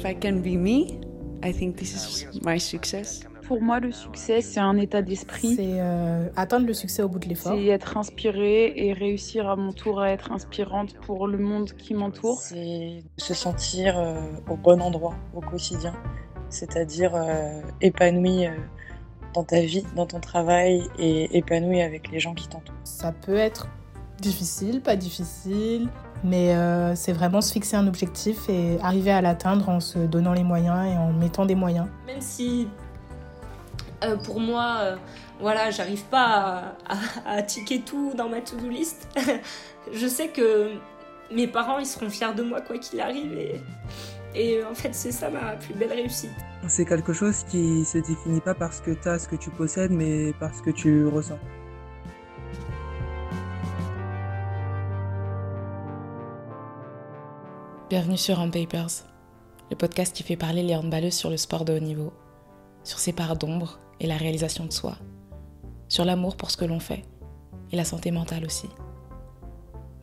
If I can be me, I think this is my success. Pour moi, le succès, c'est un état d'esprit. C'est euh, atteindre le succès au bout de l'effort. C'est être inspiré et réussir à mon tour à être inspirante pour le monde qui m'entoure. C'est se sentir euh, au bon endroit au quotidien, c'est-à-dire euh, épanoui euh, dans ta vie, dans ton travail et épanoui avec les gens qui t'entourent. Ça peut être difficile, pas difficile, mais euh, c'est vraiment se fixer un objectif et arriver à l'atteindre en se donnant les moyens et en mettant des moyens. Même si euh, pour moi, euh, voilà, j'arrive pas à, à, à ticker tout dans ma to-do list, je sais que mes parents ils seront fiers de moi quoi qu'il arrive et, et en fait c'est ça ma plus belle réussite. C'est quelque chose qui se définit pas parce que tu as ce que tu possèdes, mais parce que tu ressens. Bienvenue sur On Papers, le podcast qui fait parler les handballeuses sur le sport de haut niveau, sur ses parts d'ombre et la réalisation de soi, sur l'amour pour ce que l'on fait et la santé mentale aussi.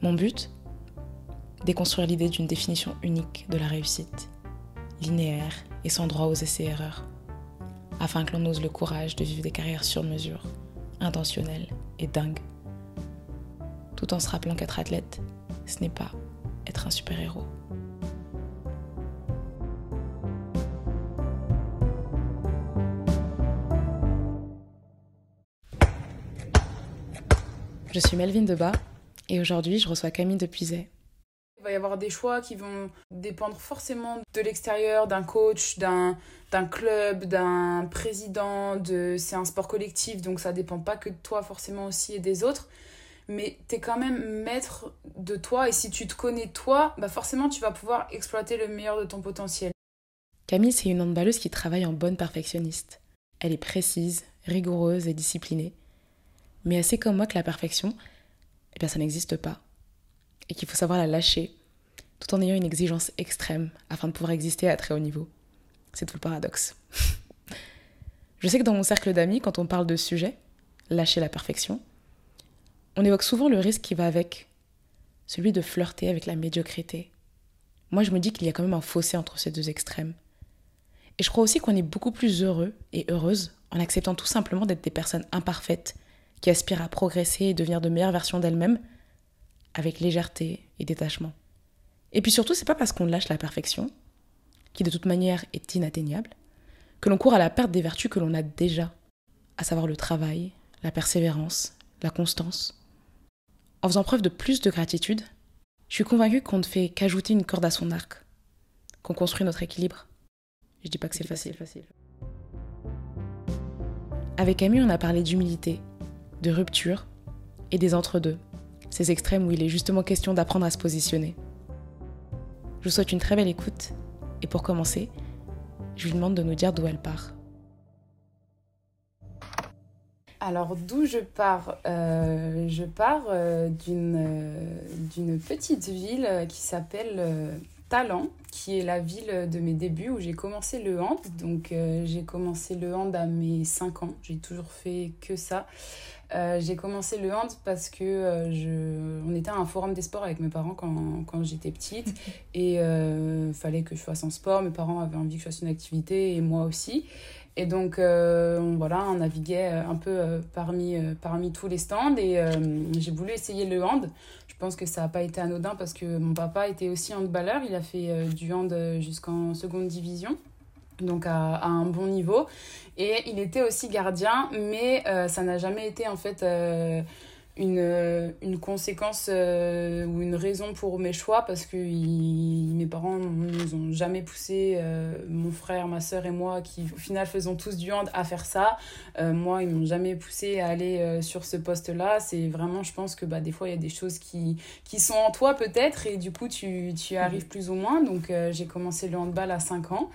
Mon but Déconstruire l'idée d'une définition unique de la réussite, linéaire et sans droit aux essais-erreurs, afin que l'on ose le courage de vivre des carrières sur mesure, intentionnelles et dingues, tout en se rappelant qu'être athlète, ce n'est pas être un super-héros. Je suis Melvin Debat et aujourd'hui je reçois Camille Depuiset. Il va y avoir des choix qui vont dépendre forcément de l'extérieur, d'un coach, d'un d'un club, d'un président, de c'est un sport collectif donc ça dépend pas que de toi forcément aussi et des autres mais tu es quand même maître de toi et si tu te connais toi, bah forcément tu vas pouvoir exploiter le meilleur de ton potentiel. Camille, c'est une handballeuse qui travaille en bonne perfectionniste. Elle est précise, rigoureuse et disciplinée. Mais sait comme moi que la perfection, eh bien ça n'existe pas. Et qu'il faut savoir la lâcher, tout en ayant une exigence extrême afin de pouvoir exister à très haut niveau. C'est tout le paradoxe. Je sais que dans mon cercle d'amis, quand on parle de sujet, lâcher la perfection, on évoque souvent le risque qui va avec, celui de flirter avec la médiocrité. Moi, je me dis qu'il y a quand même un fossé entre ces deux extrêmes. Et je crois aussi qu'on est beaucoup plus heureux et heureuse en acceptant tout simplement d'être des personnes imparfaites qui aspirent à progresser et devenir de meilleures versions d'elles-mêmes avec légèreté et détachement. Et puis surtout, c'est pas parce qu'on lâche la perfection, qui de toute manière est inatteignable, que l'on court à la perte des vertus que l'on a déjà, à savoir le travail, la persévérance, la constance. En faisant preuve de plus de gratitude, je suis convaincue qu'on ne fait qu'ajouter une corde à son arc, qu'on construit notre équilibre. Je dis pas que c'est facile, facile. Avec Camille, on a parlé d'humilité, de rupture et des entre-deux, ces extrêmes où il est justement question d'apprendre à se positionner. Je vous souhaite une très belle écoute et pour commencer, je lui demande de nous dire d'où elle part. Alors d'où je pars euh, Je pars euh, d'une euh, d'une petite ville qui s'appelle Talent, qui est la ville de mes débuts où j'ai commencé le hand. Donc j'ai commencé le hand à mes 5 ans, j'ai toujours fait que ça. Euh, j'ai commencé le hand parce que euh, je... on était à un forum des sports avec mes parents quand, quand j'étais petite et il fallait que je fasse un sport. Mes parents avaient envie que je fasse une activité et moi aussi. Et donc, euh, on, voilà, on naviguait un peu euh, parmi, euh, parmi tous les stands et j'ai voulu essayer le hand. Je pense que ça n'a pas été anodin parce que mon papa était aussi handballeur. Il a fait du hand jusqu'en seconde division, donc à, à, un bon niveau. Et il était aussi gardien, mais ça n'a jamais été en fait une, une conséquence euh, ou une raison pour mes choix parce que il, mes parents nous ont jamais poussé, euh, mon frère, ma soeur et moi, qui au final faisons tous du hand, à faire ça. Euh, moi, ils m'ont jamais poussé à aller sur ce poste-là. C'est vraiment, je pense que bah, des fois, il y a des choses qui, qui sont en toi peut-être et du coup, tu, tu arrives plus ou moins. Donc, j'ai commencé le handball à 5 ans.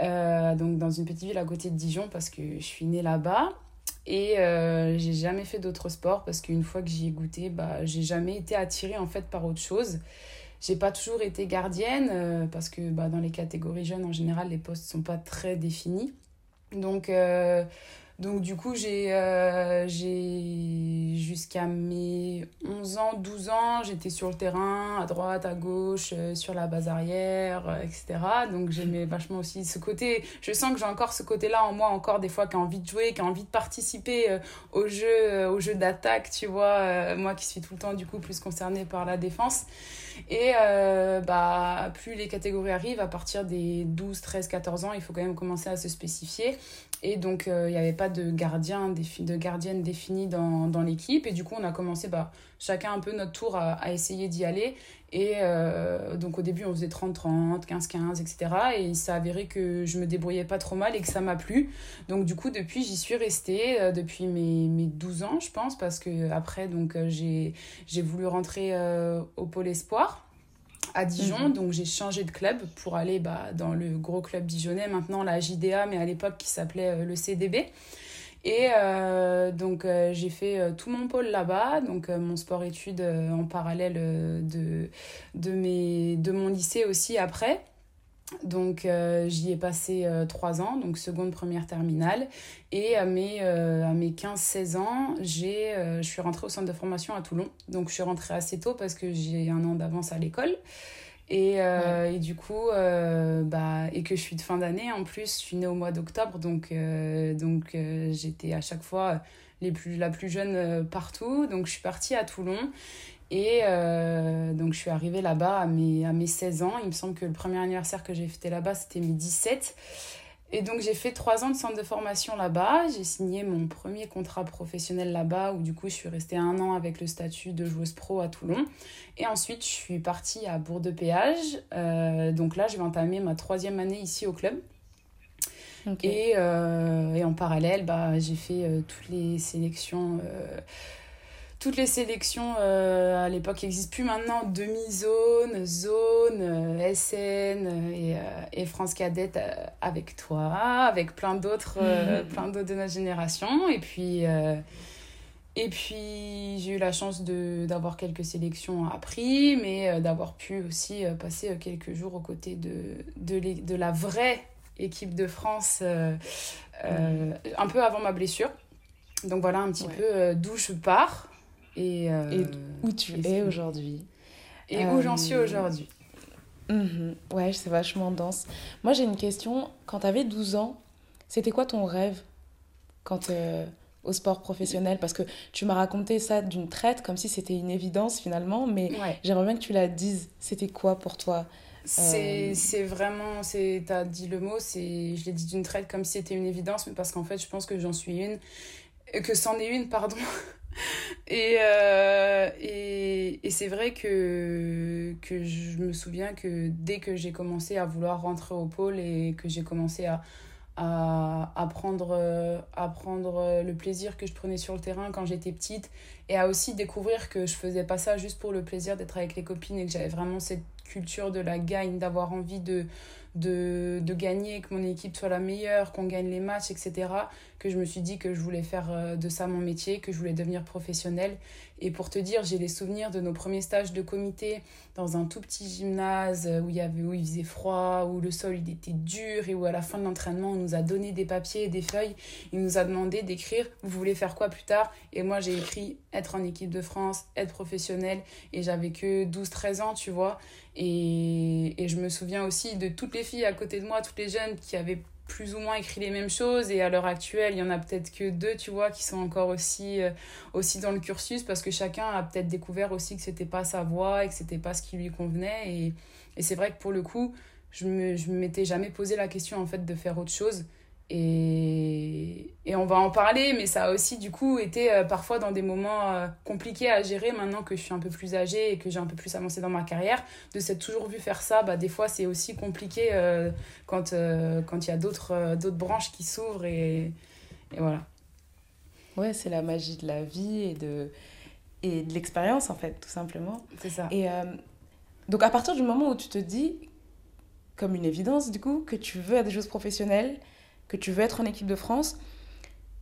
Donc dans une petite ville à côté de Dijon parce que je suis née là-bas. Et euh, j'ai jamais fait d'autres sports parce qu'une fois que j'y ai goûté, bah, j'ai jamais été attirée en fait par autre chose. J'ai pas toujours été gardienne euh, parce que bah, dans les catégories jeunes en général, les postes sont pas très définis. Donc, euh, donc du coup, j'ai, j'ai, jusqu'à mes 11 ans, 12 ans, j'étais sur le terrain, à droite, à gauche, euh, sur la base arrière, euh, etc. Donc j'aimais vachement aussi ce côté. Je sens que j'ai encore ce côté-là en moi, encore des fois, qui a envie de jouer, qui a envie de participer euh, au jeu, au jeu d'attaque, tu vois. moi qui suis tout le temps, du coup, plus concernée par la défense. Et bah, plus les catégories arrivent, à partir des 12, 13, 14 ans, il faut quand même commencer à se spécifier. Et donc, il n'y avait pas de gardien, de gardienne définie dans, dans l'équipe. Et du coup, on a commencé bah, chacun un peu notre tour à, essayer d'y aller. Et euh, donc, au début, on faisait 30-30, 15-15, etc. Et il s'est avéré que je me débrouillais pas trop mal et que ça m'a plu. Donc, du coup, depuis, j'y suis restée euh, depuis mes, mes 12 ans, je pense, parce que après, donc, euh, j'ai voulu rentrer au Pôle Espoir à Dijon. Mhm. Donc j'ai changé de club pour aller bah, dans le gros club dijonnais, maintenant la JDA, mais à l'époque qui s'appelait euh, le CDB. Et euh, donc euh, j'ai fait tout mon pôle là-bas, donc mon sport-études en parallèle de, de, mes, de mon lycée aussi après. Donc j'y ai passé trois ans, donc seconde, première, terminale. Et à mes, à mes 15-16 ans, j'ai, je suis rentrée au centre de formation à Toulon. Donc je suis rentrée assez tôt parce que j'ai un an d'avance à l'école. Et, euh, et, du coup, euh, bah, et que je suis de fin d'année en plus, je suis née au mois d'octobre, donc, euh, donc j'étais à chaque fois les plus, la plus jeune partout. Donc je suis partie à Toulon et donc je suis arrivée là-bas à mes, à mes 16 ans. Il me semble que le premier anniversaire que j'ai fêté là-bas, c'était mes 17. Et donc j'ai fait trois ans de centre de formation là-bas. J'ai signé mon premier contrat professionnel là-bas où du coup je suis restée un an avec le statut de joueuse pro à Toulon. Et ensuite je suis partie à Bourg-de-Péage. Euh, donc là je vais entamer ma troisième année ici au club. Et, euh, et, en parallèle, bah, j'ai fait euh, toutes les sélections toutes les sélections euh, à l'époque n'existent plus maintenant, demi-zone, zone, euh, SN euh, et, et, France Cadette avec toi, avec plein d'autres plein d'autres de notre génération. Et puis, et puis j'ai eu la chance d'avoir quelques sélections à prix, mais d'avoir pu aussi passer quelques jours aux côtés de, de, de la vraie équipe de France un peu avant ma blessure. Donc voilà un petit peu d'où je pars. Euh, et, où tu es aujourd'hui. Et où j'en suis euh, aujourd'hui. Mhm. Ouais, c'est vachement dense. Moi, j'ai une question. Quand tu avais 12 ans, c'était quoi ton rêve quand euh, au sport professionnel? Parce que tu m'as raconté ça d'une traite, comme si c'était une évidence finalement, mais j'aimerais bien que tu la dises. C'était quoi pour toi? C'est vraiment, tu as dit le mot, je l'ai dit d'une traite comme si c'était une évidence, mais parce qu'en fait, je pense que j'en suis une, que c'en est une, pardon. Et, euh, et, et c'est vrai que, que je me souviens que dès que j'ai commencé à vouloir rentrer au pôle et que j'ai commencé à, à, à, prendre, à prendre le plaisir que je prenais sur le terrain quand j'étais petite et à aussi découvrir que je faisais pas ça juste pour le plaisir d'être avec les copines et que j'avais vraiment cette culture de la gagne, d'avoir envie de, de, de, gagner, que mon équipe soit la meilleure, qu'on gagne les matchs, etc., que je me suis dit que je voulais faire euh, de ça mon métier, que je voulais devenir professionnelle. Et pour te dire, j'ai des souvenirs de nos premiers stages de comité dans un tout petit gymnase où il, y avait, faisait froid, où le sol il était dur et où à la fin de l'entraînement, on nous a donné des papiers et des feuilles. Il nous a demandé d'écrire Vous voulez faire quoi plus tard? Et moi, j'ai écrit être en équipe de France, être professionnelle. Et j'avais que 12-13 ans, tu vois. Et, et je me souviens aussi de toutes les filles à côté de moi, toutes les jeunes qui avaient plus ou moins écrit les mêmes choses. Et à l'heure actuelle il y en a peut-être que deux tu vois qui sont encore aussi euh, aussi dans le cursus parce que chacun a peut-être découvert aussi que c'était pas sa voie et que c'était pas ce qui lui convenait. Et, et c'est vrai que pour le coup je me je m'étais jamais posé la question en fait de faire autre chose et, et, on va en parler, mais ça a aussi du coup été euh, parfois dans des moments euh, compliqués à gérer maintenant que je suis un peu plus âgée et que j'ai un peu plus avancé dans ma carrière. De s'être toujours vu faire ça, bah, des fois c'est aussi compliqué euh, quand il y a d'autres branches qui s'ouvrent et, et, voilà. Ouais, c'est la magie de la vie et de, et de l'expérience en fait, tout simplement. C'est ça. Et donc à partir du moment où tu te dis, comme une évidence du coup, que tu veux être des choses professionnelles, que tu veux être en équipe de France,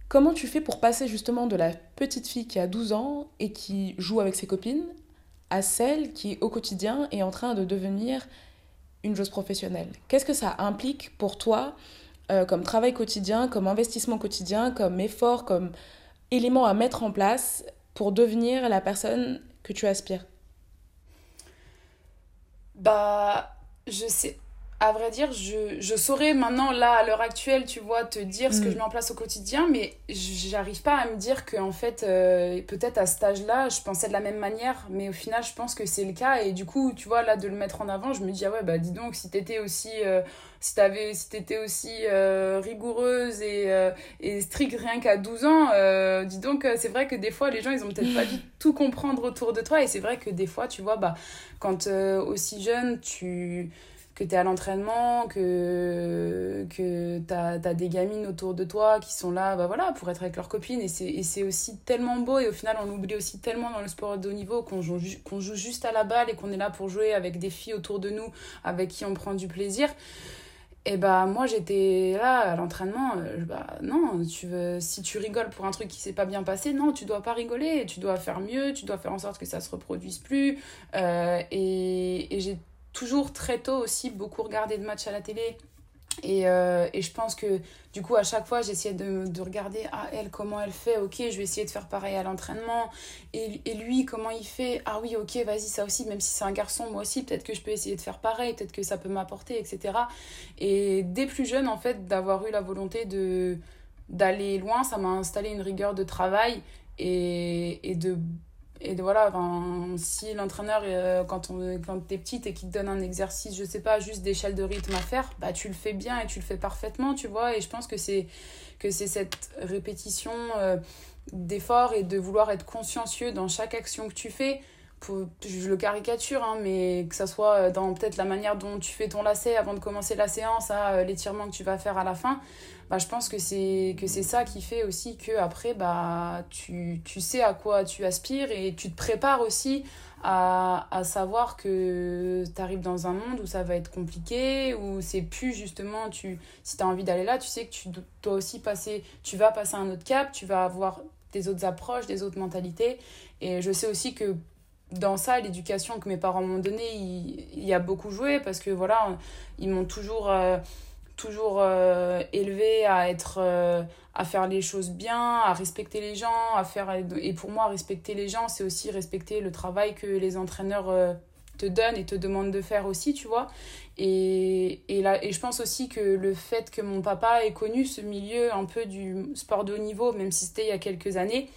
comment tu fais pour passer justement de la petite fille qui a 12 ans et qui joue avec ses copines à celle qui au quotidien est en train de devenir une joueuse professionnelle? Qu'est-ce que ça implique pour toi euh, comme travail quotidien, comme investissement quotidien, comme effort, comme élément à mettre en place pour devenir la personne que tu aspires? Bah, je sais. À vrai dire, je, je saurais maintenant, là, à l'heure actuelle, tu vois, te dire ce que Mm. je mets en place au quotidien, mais j'arrive pas à me dire que, en fait, euh, peut-être à cet âge-là, je pensais de la même manière, mais au final, je pense que c'est le cas, et du coup, tu vois, là, de le mettre en avant, je me dis, ah ouais, bah dis donc, si t'étais aussi, euh, si t'avais, si t'étais aussi euh, rigoureuse et, et stricte rien qu'à 12 ans, dis donc, c'est vrai que des fois, les gens, ils ont peut-être pas dû tout comprendre autour de toi, et c'est vrai que des fois, tu vois, bah, quand aussi jeune, tu que tu es à l'entraînement, que, que tu as, des gamines autour de toi qui sont là bah voilà, pour être avec leurs copines. Et c'est aussi tellement beau. Et au final, on oublie aussi tellement dans le sport de haut niveau qu'on joue, joue juste à la balle et qu'on est là pour jouer avec des filles autour de nous, avec qui on prend du plaisir. Et bah moi j'étais là à l'entraînement, euh, bah non, tu si tu rigoles pour un truc qui s'est pas bien passé, non, tu dois pas rigoler, tu dois faire mieux, tu dois faire en sorte que ça se reproduise plus. Euh, et et j'ai toujours très tôt aussi beaucoup regardé de matchs à la télé. Et, euh, et je pense que du coup, à chaque fois, j'essayais de, de regarder, ah, elle, comment elle fait, ok, je vais essayer de faire pareil à l'entraînement. Et, lui, comment il fait, ah oui, ok, vas-y, ça aussi, même si c'est un garçon, moi aussi, peut-être que je peux essayer de faire pareil, peut-être que ça peut m'apporter, etc. Et dès plus jeune, en fait, d'avoir eu la volonté d'aller loin, ça m'a installé une rigueur de travail et, et de et voilà, si l'entraîneur, euh, quand, on, quand t'es petite et qu'il te donne un exercice, je sais pas, juste d'échelle de rythme à faire, bah tu le fais bien et tu le fais parfaitement, tu vois. Et je pense que c'est, que c'est cette répétition euh, d'effort et de vouloir être consciencieux dans chaque action que tu fais. Je le caricature, hein, mais que ça soit dans peut-être la manière dont tu fais ton lacet avant de commencer la séance, euh, l'étirement que tu vas faire à la fin, bah, je pense que c'est que c'est ça qui fait aussi que après bah tu, tu sais à quoi tu aspires et tu te prépares aussi à, à savoir que tu arrives dans un monde où ça va être compliqué où c'est plus justement tu si tu as envie d'aller là tu sais que tu dois aussi passer tu vas passer un autre cap tu vas avoir des autres approches des autres mentalités. Et je sais aussi que dans ça, l'éducation que mes parents m'ont donnée, il, y a beaucoup joué parce que voilà, ils m'ont toujours, euh, toujours euh, élevé à être, euh, à faire les choses bien, à respecter les gens, à faire et pour moi respecter les gens, c'est aussi respecter le travail que les entraîneurs te donnent et te demandent de faire aussi, tu vois. Et, et, là, et je pense aussi que le fait que mon papa ait connu ce milieu un peu du sport de haut niveau, même si c'était il y a quelques années,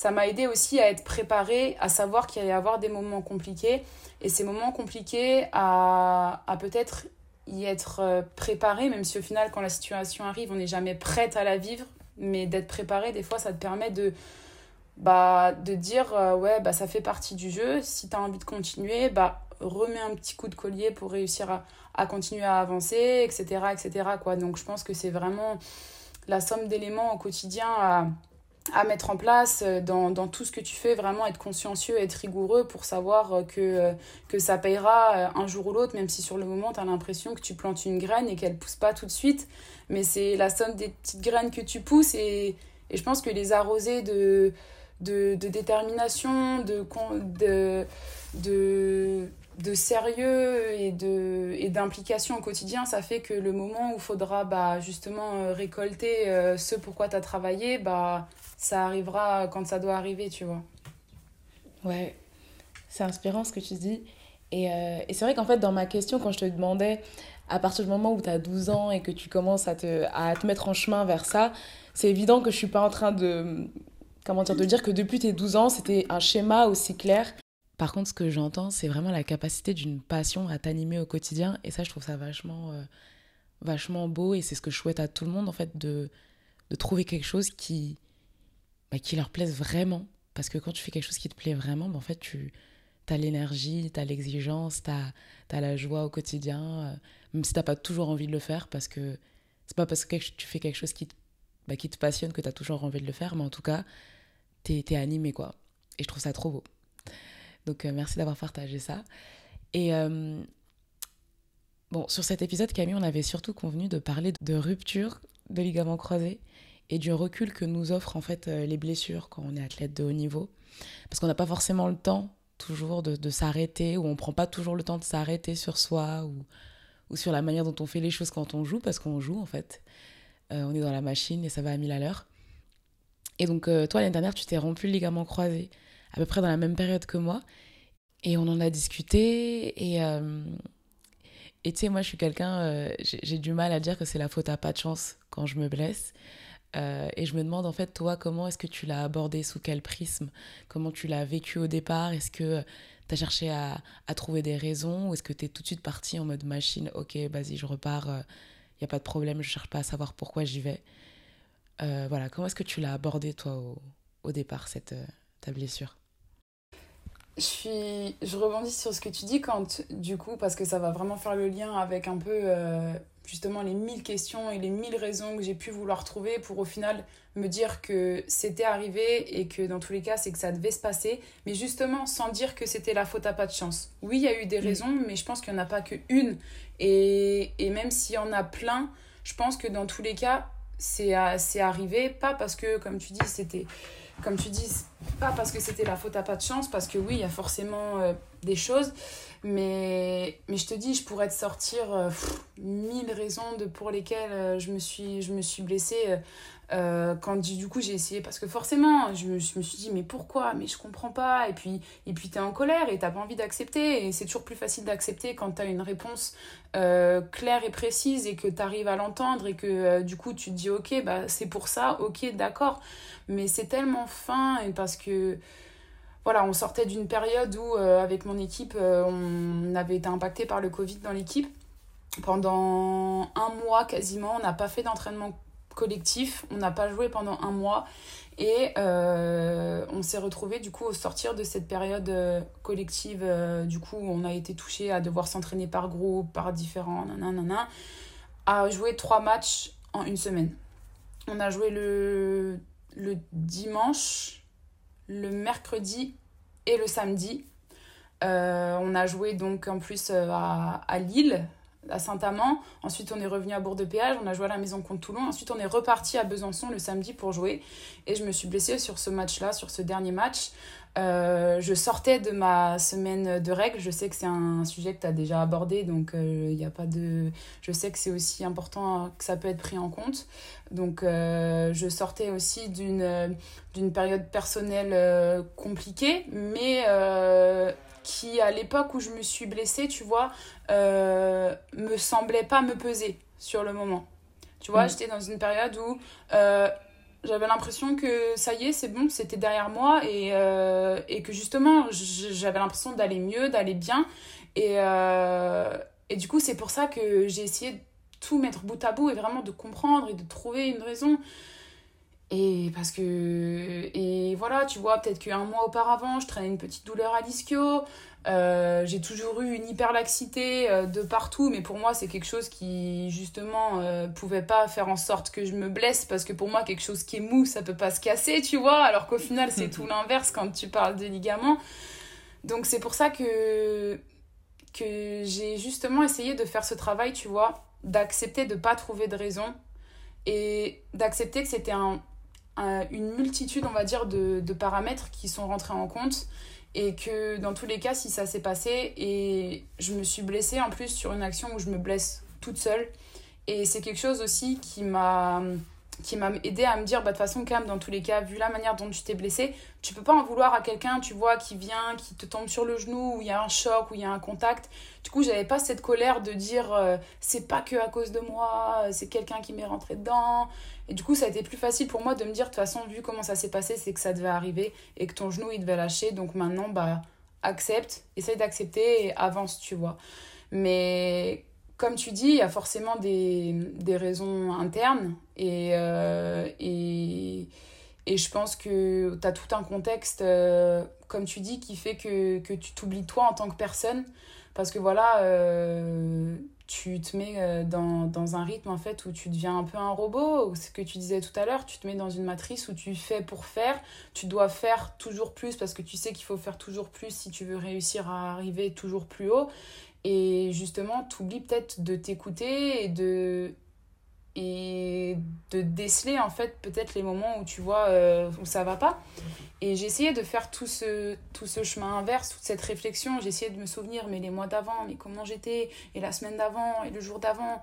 ça m'a aidé aussi à être préparée, à savoir qu'il allait y avoir des moments compliqués. Et ces moments compliqués, à, à peut-être y être préparé, même si au final, quand la situation arrive, on n'est jamais prête à la vivre. Mais d'être préparé, des fois, ça te permet de, bah, de dire euh, ouais, bah, ça fait partie du jeu. Si tu as envie de continuer, bah, remets un petit coup de collier pour réussir à, à continuer à avancer, etc. etc. Quoi. Donc, je pense que c'est vraiment la somme d'éléments au quotidien à à mettre en place dans, dans, tout ce que tu fais, vraiment être consciencieux, être rigoureux pour savoir que, que ça payera un jour ou l'autre, même si sur le moment tu as l'impression que tu plantes une graine et qu'elle pousse pas tout de suite. Mais c'est la somme des petites graines que tu pousses et, et je pense que les arroser de, de, de détermination, de, de, de, de sérieux et de et d'implication au quotidien ça fait que le moment où il faudra bah, justement récolter ce pourquoi tu as travaillé bah ça arrivera quand ça doit arriver tu vois ouais c'est inspirant ce que tu dis et, euh, et c'est vrai qu'en fait dans ma question quand je te demandais à partir du moment où tu as 12 ans et que tu commences à te, à te mettre en chemin vers ça c'est évident que je suis pas en train de comment dire de dire que depuis tes 12 ans c'était un schéma aussi clair par contre, ce que j'entends, c'est vraiment la capacité d'une passion à t'animer au quotidien. Et ça, je trouve ça vachement, euh, vachement beau. Et c'est ce que je souhaite à tout le monde, en fait, de, de trouver quelque chose qui, bah, qui leur plaise vraiment. Parce que quand tu fais quelque chose qui te plaît vraiment, bah, en fait, tu as l'énergie, tu as l'exigence, tu as, la joie au quotidien. Euh, même si tu pas toujours envie de le faire, parce que c'est pas parce que tu fais quelque chose qui te, bah, qui te passionne que tu as toujours envie de le faire. Mais en tout cas, tu es, es animé, quoi. Et je trouve ça trop beau. Donc euh, merci d'avoir partagé ça. Et euh, bon, sur cet épisode, Camille, on avait surtout convenu de parler de rupture de ligaments croisés et du recul que nous offrent en fait euh, les blessures quand on est athlète de haut niveau. Parce qu'on n'a pas forcément le temps toujours de, s'arrêter, ou on prend pas toujours le temps de s'arrêter sur soi, ou, sur la manière dont on fait les choses quand on joue, parce qu'on joue en fait. Euh, on est dans la machine et ça va à mille à l'heure. Et donc, toi, l'année dernière, tu t'es rompu le ligament croisé, à peu près dans la même période que moi. Et on en a discuté. Et tu sais, moi, je suis quelqu'un, j'ai du mal à dire que c'est la faute à pas de chance quand je me blesse. Euh, et je me demande en fait, toi, comment est-ce que tu l'as abordé, sous quel prisme, comment tu l'as vécu au départ? Est-ce que tu as cherché à, trouver des raisons? Ou est-ce que tu es tout de suite parti en mode machine Ok, vas-y, je repars, il euh, n'y a pas de problème, je cherche pas à savoir pourquoi j'y vais? Euh, voilà, comment est-ce que tu l'as abordé toi au, au départ, cette, ta blessure? Je, suis... je rebondis sur ce que tu dis quand, du coup, parce que ça va vraiment faire le lien avec un peu justement les mille questions et les mille raisons que j'ai pu vouloir trouver pour au final me dire que c'était arrivé et que dans tous les cas c'est que ça devait se passer, mais justement sans dire que c'était la faute à pas de chance. Oui, il y a eu des mm. raisons, mais je pense qu'il n'y en a pas qu'une. Et, et même s'il y en a plein, je pense que dans tous les cas c'est arrivé, pas parce que, comme tu dis, c'était comme tu dis, pas parce que c'était la faute à pas de chance, parce que oui, il y a forcément euh, des choses, mais, mais je te dis, je pourrais te sortir euh, mille raisons de, pour lesquelles euh, je, me suis, je blessée. Euh, quand du coup j'ai essayé parce que forcément je me, suis dit mais pourquoi? Mais je comprends pas. Et puis et puis t'es en colère et t'as pas envie d'accepter. Et c'est toujours plus facile d'accepter quand t'as une réponse claire et précise et que t'arrives à l'entendre et que du coup tu te dis ok bah c'est pour ça. Ok d'accord. Mais c'est tellement fin et parce que voilà on sortait d'une période où avec mon équipe on avait été impacté par le covid dans l'équipe pendant un mois quasiment on n'a pas fait d'entraînement collectif. On n'a pas joué pendant un mois et euh, on s'est retrouvé du coup au sortir de cette période euh, collective. Euh, du coup, on a été touché à devoir s'entraîner par groupe, par différents, nanana, à jouer trois matchs en une semaine. On a joué le, le dimanche, le mercredi et le samedi. on a joué donc en plus à, à Lille, à Saint-Amand. Ensuite, on est revenu à Bourg-de-Péage. On a joué à la maison contre Toulon. Ensuite, on est reparti à Besançon le samedi pour jouer. Et je me suis blessée sur ce match-là, sur ce dernier match. Euh, je sortais de ma semaine de règles. Je sais que c'est un sujet que tu as déjà abordé, donc il euh, a pas de. Je sais que c'est aussi important que ça peut être pris en compte. Donc euh, je sortais aussi d'une d'une période personnelle compliquée, mais qui, à l'époque où je me suis blessée, tu vois, euh, me semblait pas me peser sur le moment. Tu vois, mm. j'étais dans une période où euh, j'avais l'impression que ça y est, c'est bon, c'était derrière moi et, euh, et que justement, j'avais l'impression d'aller mieux, d'aller bien. Et, euh, et du coup, c'est pour ça que j'ai essayé de tout mettre bout à bout et vraiment de comprendre et de trouver une raison. Et parce que. Et voilà, tu vois, peut-être qu'un mois auparavant, je traînais une petite douleur à l'ischio. Euh, j'ai toujours eu une hyperlaxité euh, de partout, mais pour moi, c'est quelque chose qui, justement, euh, pouvait pas faire en sorte que je me blesse, parce que pour moi, quelque chose qui est mou, ça peut pas se casser, tu vois, alors qu'au final, c'est tout l'inverse quand tu parles de ligaments. Donc, c'est pour ça que, que j'ai justement essayé de faire ce travail, tu vois, d'accepter de pas trouver de raison et d'accepter que c'était un une multitude, on va dire, de, de, paramètres qui sont rentrés en compte. Et que dans tous les cas, si ça s'est passé, et je me suis blessée en plus sur une action où je me blesse toute seule. Et c'est quelque chose aussi qui m'a qui m'a aidé à me dire, bah, de toute façon, même, dans tous les cas, vu la manière dont tu t'es blessé, tu peux pas en vouloir à quelqu'un, tu vois, qui vient, qui te tombe sur le genou, où il y a un choc, où il y a un contact. Du coup, j'avais pas cette colère de dire, euh, c'est pas que à cause de moi, c'est quelqu'un qui m'est rentré dedans. Et du coup, ça a été plus facile pour moi de me dire, de toute façon, vu comment ça s'est passé, c'est que ça devait arriver et que ton genou, il devait lâcher. Donc maintenant, bah, accepte, essaye d'accepter et avance, tu vois. Mais comme tu dis, il y a forcément des, des raisons internes et, euh, et, et, je pense que tu as tout un contexte, euh, comme tu dis, qui fait que, que tu t'oublies toi en tant que personne. Parce que voilà, euh, tu te mets dans, dans, un rythme en fait où tu deviens un peu un robot, ce que tu disais tout à l'heure, tu te mets dans une matrice où tu fais pour faire, tu dois faire toujours plus parce que tu sais qu'il faut faire toujours plus si tu veux réussir à arriver toujours plus haut. Et justement, tu oublies peut-être de t'écouter et de, et de déceler en fait peut-être les moments où tu vois euh, où ça va pas. Et essayé de faire tout ce, tout ce chemin inverse, toute cette réflexion. Essayé de me souvenir, mais les mois d'avant, mais comment j'étais, et la semaine d'avant, et le jour d'avant.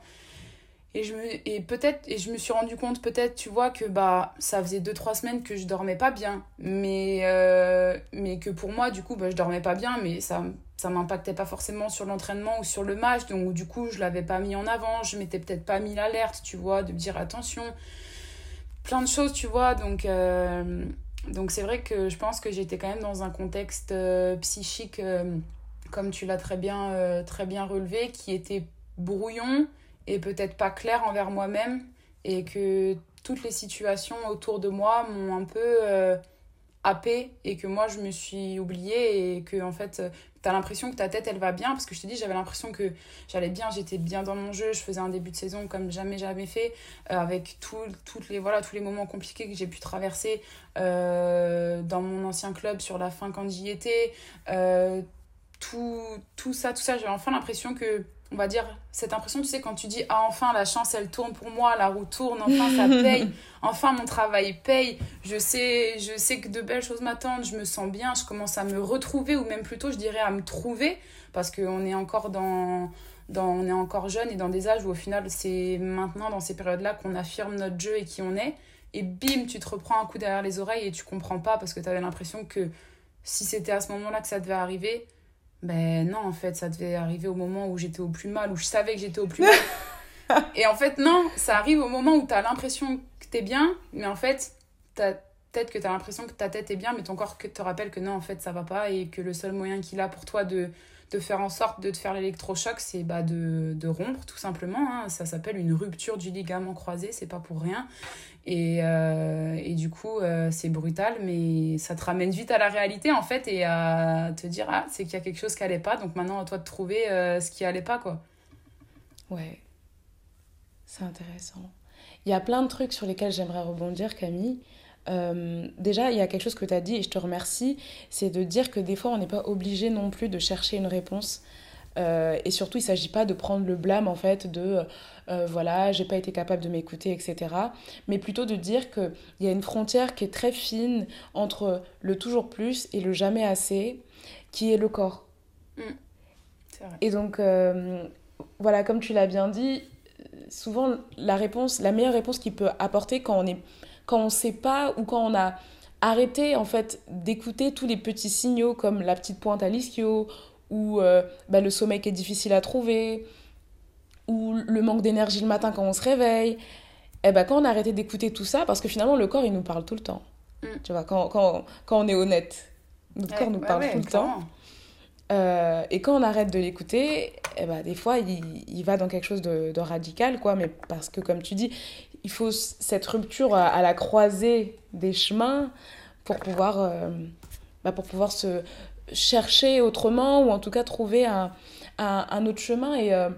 Et, je me, et peut-être, et je me suis rendu compte peut-être, tu vois, que bah, ça faisait 2-3 semaines que je dormais pas bien. Mais, euh, mais que pour moi, du coup, bah, je dormais pas bien, mais ça ça m'impactait pas forcément sur l'entraînement ou sur le match. Donc, du coup, je l'avais pas mis en avant. Je m'étais peut-être pas mis l'alerte, tu vois, de me dire attention. Plein de choses, tu vois. Donc, euh, donc c'est vrai que je pense que j'étais quand même dans un contexte euh, psychique, comme tu l'as très bien, très bien relevé, qui était brouillon et peut-être pas clair envers moi-même et que toutes les situations autour de moi m'ont un peu euh, happé et que moi je me suis oubliée et que en fait tu as l'impression que ta tête elle va bien. Parce que je te dis j'avais l'impression que j'allais bien j'étais bien dans mon jeu je faisais un début de saison comme jamais jamais fait euh, avec tout, toutes les voilà tous les moments compliqués que j'ai pu traverser euh, dans mon ancien club sur la fin quand j'y étais tout, tout ça tout ça. J'avais enfin l'impression que on va dire, cette impression, tu sais, quand tu dis Ah, enfin, la chance, elle tourne pour moi, la roue tourne, enfin, ça paye, enfin, mon travail paye, je sais, je sais que de belles choses m'attendent, je me sens bien, je commence à me retrouver, ou même plutôt, je dirais, à me trouver, parce qu'on est encore dans. Dans, on est encore jeune et dans des âges où au final c'est maintenant dans ces périodes-là qu'on affirme notre jeu et qui on est. Et bim tu te reprends un coup derrière les oreilles et tu comprends pas parce que tu avais l'impression que si c'était à ce moment-là que ça devait arriver ben non, en fait, ça devait arriver au moment où j'étais au plus mal, où je savais que j'étais au plus mal. et en fait, non, ça arrive au moment où tu as l'impression que t'es bien, mais en fait, peut-être que tu as l'impression que ta tête est bien, mais ton corps te rappelle que non, en fait, ça va pas, et que le seul moyen qu'il a pour toi de, de faire en sorte de te faire l'électrochoc, c'est bah, de, rompre, tout simplement. Hein. Ça s'appelle une rupture du ligament croisé, c'est pas pour rien. Et, euh, du coup, euh, c'est brutal, mais ça te ramène vite à la réalité, en fait, et à te dire, ah, c'est qu'il y a quelque chose qui allait pas, donc maintenant, à toi de trouver euh, ce qui allait pas, quoi. Ouais, c'est intéressant. Il y a plein de trucs sur lesquels j'aimerais rebondir, Camille. Déjà, il y a quelque chose que tu as dit et je te remercie, c'est de dire que des fois, on n'est pas obligé non plus de chercher une réponse. et surtout, il ne s'agit pas de prendre le blâme, en fait, de euh, voilà, j'ai pas été capable de m'écouter, etc. Mais plutôt de dire qu'il y a une frontière qui est très fine entre le toujours plus et le jamais assez, qui est le corps. Mm. Vrai. Et donc, euh, voilà, comme tu l'as bien dit, souvent la réponse, la meilleure réponse qu'il peut apporter quand on est, quand on sait pas ou quand on a arrêté en fait d'écouter tous les petits signaux comme la petite pointe à l'ischio ou euh, bah, le sommeil qui est difficile à trouver ou le manque d'énergie le matin quand on se réveille, et eh ben quand on a arrêté d'écouter tout ça, parce que finalement le corps il nous parle tout le temps. Mm. Tu vois, quand, quand, quand, on est honnête, notre corps nous parle tout le temps. Euh, et quand on arrête de l'écouter, eh ben, des fois il, il, va dans quelque chose de, de, radical, quoi, mais parce que comme tu dis, il faut cette rupture à, la croisée des chemins pour pouvoir, euh, bah, pour pouvoir se chercher autrement ou en tout cas trouver un, un, un autre chemin. Et euh,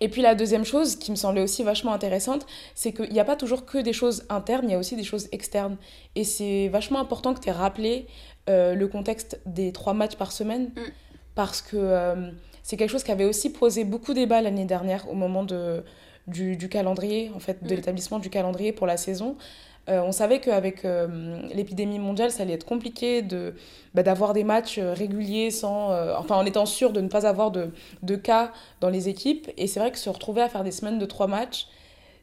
et puis la deuxième chose qui me semblait aussi vachement intéressante, c'est qu'il n'y a pas toujours que des choses internes, il y a aussi des choses externes. Et c'est vachement important que tu aies rappelé euh, le contexte des trois matchs par semaine, mm. parce que euh, c'est quelque chose qui avait aussi posé beaucoup débat l'année dernière au moment de, du, du calendrier, en fait, de mm. l'établissement du calendrier pour la saison. Euh, on savait qu'avec euh, l'épidémie mondiale, ça allait être compliqué de, bah, d'avoir des matchs euh, réguliers sans, enfin, en étant sûr de ne pas avoir de, de cas dans les équipes. Et c'est vrai que se retrouver à faire des semaines de trois matchs,